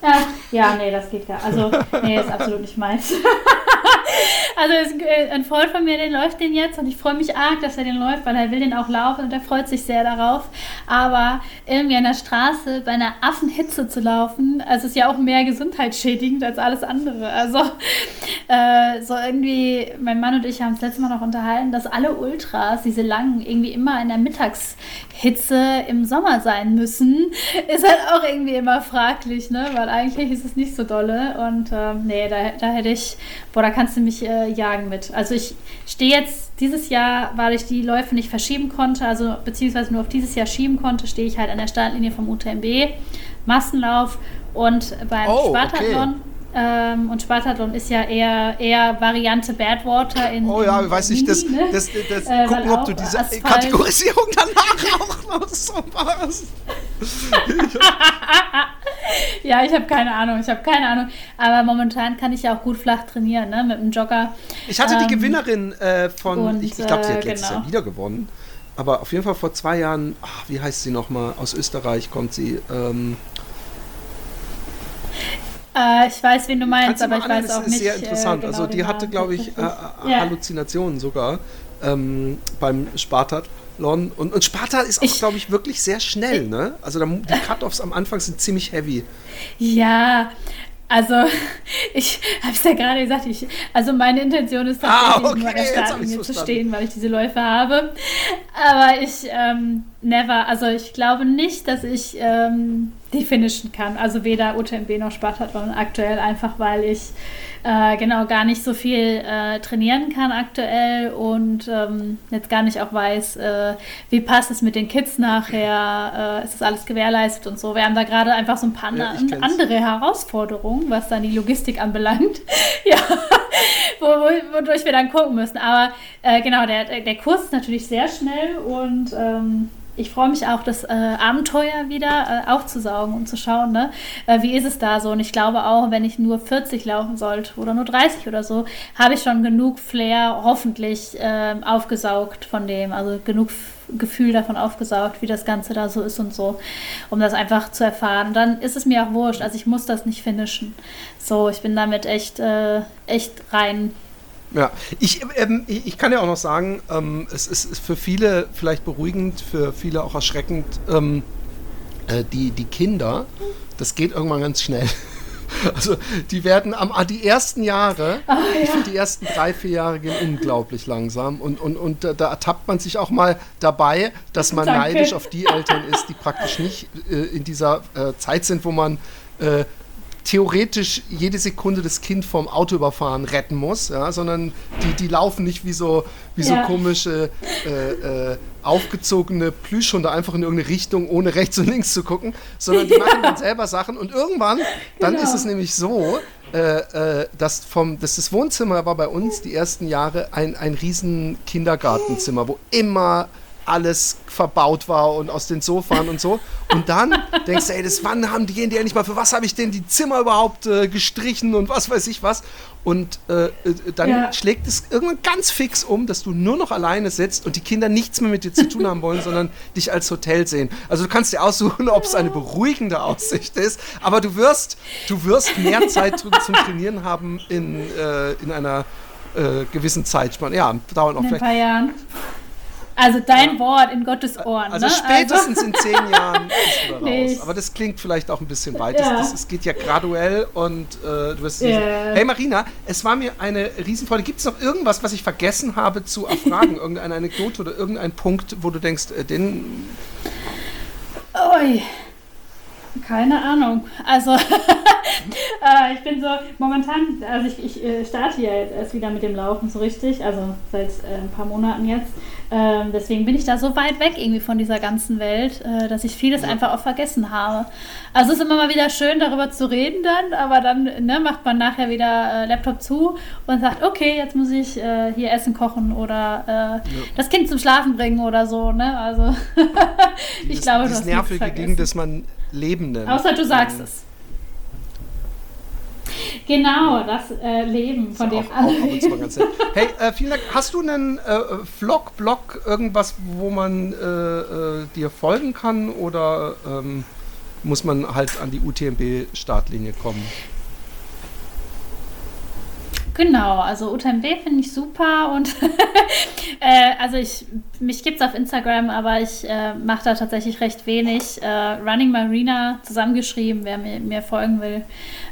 B: Ja, ja, nee, das geht gar Also, nee, ist absolut nicht meins. also, äh, ein Freund von mir, den läuft den jetzt und ich freue mich arg, dass er den läuft, weil er will den auch laufen und er freut sich sehr darauf. Aber irgendwie an der Straße bei einer Affenhitze zu laufen, also ist ja auch mehr gesundheitsschädigend als alles andere. Also, äh, so irgendwie, mein Mann und ich haben es letztes Mal noch unterhalten, dass alle Ultras, diese langen, irgendwie immer in der Mittagshitze im Sommer sein müssen, ist halt auch irgendwie immer fraglich, ne? Weil eigentlich ist es nicht so dolle. Und ähm, nee, da, da hätte ich, boah, da kannst du mich äh, jagen mit. Also ich stehe jetzt dieses Jahr, weil ich die Läufe nicht verschieben konnte, also beziehungsweise nur auf dieses Jahr schieben konnte, stehe ich halt an der Startlinie vom UTMB, Massenlauf und beim
A: Oh, okay.
B: Spartathlon. Ähm, und Spartathlon ist ja eher, eher Variante Badwater in.
A: Oh ja,
B: in
A: weiß nicht, das,
B: Mini, ne?
A: das, das,
B: Äh,
A: gucken, ob du diese
B: Asphalt-
A: Kategorisierung danach auch noch so machst.
B: Ja, ich habe keine Ahnung, ich habe keine Ahnung. Aber momentan kann ich ja auch gut flach trainieren, ne, mit dem Jogger.
A: Ich hatte die
B: Ähm,
A: Gewinnerin äh, von,
B: und,
A: ich, ich glaube, sie hat
B: äh,
A: letztes
B: genau.
A: Jahr wieder gewonnen. Aber auf jeden Fall vor zwei Jahren, ach, wie heißt sie nochmal? Aus Österreich kommt sie. Ähm,
B: Äh, ich weiß, wen du meinst, aber ich weiß
A: das
B: auch
A: ist
B: nicht.
A: sehr interessant.
B: Äh, genau
A: also die hatte, glaube ich, äh, äh. Halluzinationen sogar ähm, beim Spartathlon. Und, und Sparta ist auch, glaube ich, wirklich sehr schnell. Ne? Also da, die Cut-Offs am Anfang sind ziemlich heavy.
B: Ja, Also, ich habe es ja gerade gesagt, ich, also meine Intention ist tatsächlich
A: Ah, okay,
B: nur an der Startlinie zu stehen, weil ich diese Läufe habe. Aber ich, ähm, never, also ich glaube nicht, dass ich ähm, die finishen kann. Also weder UTMB noch Spartathlon aktuell, einfach weil ich äh, genau gar nicht so viel äh, trainieren kann aktuell und ähm, jetzt gar nicht auch weiß, äh, wie passt es mit den Kids nachher, äh, ist das alles gewährleistet und so. Wir haben da gerade einfach so ein paar
A: Ja,
B: an- andere Herausforderungen, was dann die Logistik anbelangt. ja, wo, wo, wodurch wir dann gucken müssen. Aber äh, genau, der, der der Kurs ist natürlich sehr schnell und ähm, ich freue mich auch, das äh, Abenteuer wieder äh, aufzusaugen und zu schauen, ne? äh, wie ist es da so. Und ich glaube auch, wenn ich nur 40 laufen sollte oder nur 30 oder so, habe ich schon genug Flair hoffentlich ähm, aufgesaugt von dem, also genug Gefühl davon aufgesaugt, wie das Ganze da so ist und so, um das einfach zu erfahren. Dann ist es mir auch wurscht, also ich muss das nicht finishen. So, ich bin damit echt, äh, echt rein.
A: Ja, ich, ähm, ich kann ja auch noch sagen, ähm, es ist für viele vielleicht beruhigend, für viele auch erschreckend. Ähm, äh, die, die Kinder, das geht irgendwann ganz schnell. Also die werden am ah, die ersten Jahre, ich finde die ersten drei, vier Jahre gehen unglaublich langsam und, und, und da, da ertappt man sich auch mal dabei, dass man
B: Danke.
A: neidisch auf die Eltern ist, die praktisch nicht äh, in dieser äh, Zeit sind, wo man äh, theoretisch jede Sekunde das Kind vom Auto überfahren retten muss, ja, sondern die, die laufen nicht wie so, wie so
B: Ja.
A: komische, äh, äh, aufgezogene Plüschhunde einfach in irgendeine Richtung, ohne rechts und links zu gucken, sondern die machen dann selber Sachen und irgendwann, dann
B: Genau.
A: ist es nämlich so, äh, äh, dass vom, dass das Wohnzimmer war bei uns die ersten Jahre ein, ein riesen Kindergartenzimmer, wo immer alles verbaut war und aus den Sofern und so. Und dann denkst du, ey, das wann haben die die endlich mal, für was habe ich denn die Zimmer überhaupt äh, gestrichen und was weiß ich was. Und äh, äh, dann
B: Ja.
A: schlägt es irgendwann ganz fix um, dass du nur noch alleine sitzt und die Kinder nichts mehr mit dir zu tun haben wollen, sondern dich als Hotel sehen. Also du kannst dir aussuchen, ob es eine beruhigende Aussicht ist, aber du wirst, du wirst mehr Zeit zum zum Trainieren haben in, äh, in einer äh, gewissen Zeitspanne. Ja, dauert noch
B: In ein
A: vielleicht.
B: paar Jahren. Also dein Wort in Gottes Ohren.
A: Also
B: ne?
A: spätestens in zehn Jahren ist du
B: Nee,
A: raus.
B: ich-
A: Aber das klingt vielleicht auch ein bisschen weit.
B: Ja.
A: Das, es geht ja graduell und äh, du wirst
B: Ja.
A: Hey Marina, es war mir eine Riesenfreude. Gibt es noch irgendwas, was ich vergessen habe zu erfragen? Irgendeine Anekdote oder irgendein Punkt, wo du denkst, äh, den.
B: Ui. Keine Ahnung. Also, äh, ich bin so momentan, also ich, ich äh, starte ja jetzt erst wieder mit dem Laufen so richtig, also seit äh, ein paar Monaten jetzt. Ähm, deswegen bin ich da so weit weg irgendwie von dieser ganzen Welt, äh, dass ich vieles einfach auch vergessen habe. Also es ist immer mal wieder schön, darüber zu reden dann, aber dann ne, macht man nachher wieder Laptop zu und sagt, okay, jetzt muss ich hier Essen kochen oder äh, das Kind zum Schlafen bringen oder so. Ne? Also ich
A: dieses-
B: glaube, nichts
A: nervige. Ding, das man Leben nennt.
B: Außer du sagst
A: Ähm,
B: es. Genau, das äh, Leben, von dem
A: auch. Hey, äh, vielen Dank. Hast du einen äh, Vlog, Blog, irgendwas, wo man äh, äh, dir folgen kann oder ähm, muss man halt an die UTMB-Startlinie kommen?
B: Genau, also UTMB finde ich super und äh, also ich, mich gibt es auf Instagram, aber ich äh, mache da tatsächlich recht wenig. Äh, Running Marina zusammengeschrieben, wer mir, mir folgen will.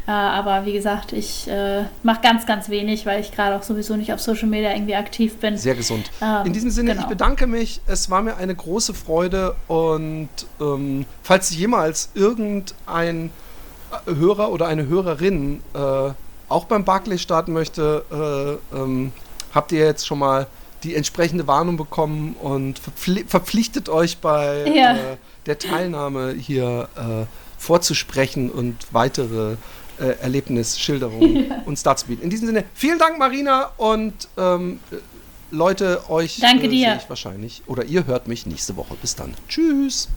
B: Äh, aber wie gesagt, ich äh, mache ganz, ganz wenig, weil ich gerade auch sowieso nicht auf Social Media irgendwie aktiv bin.
A: Sehr gesund.
B: Ähm,
A: In diesem Sinne,
B: genau.
A: ich bedanke mich. Es war mir eine große Freude und ähm, falls jemals irgendein Hörer oder eine Hörerin äh, auch beim Barclay starten möchte, äh, ähm, habt ihr jetzt schon mal die entsprechende Warnung bekommen und verpfli verpflichtet euch bei
B: Ja.
A: äh, der Teilnahme hier äh, vorzusprechen und weitere äh, Erlebnisschilderungen uns dazu bieten. In diesem Sinne, vielen Dank, Marina, und ähm, äh, Leute, euch
B: Danke
A: äh,
B: dir.
A: sehe ich wahrscheinlich oder ihr hört mich nächste Woche. Bis dann. Tschüss.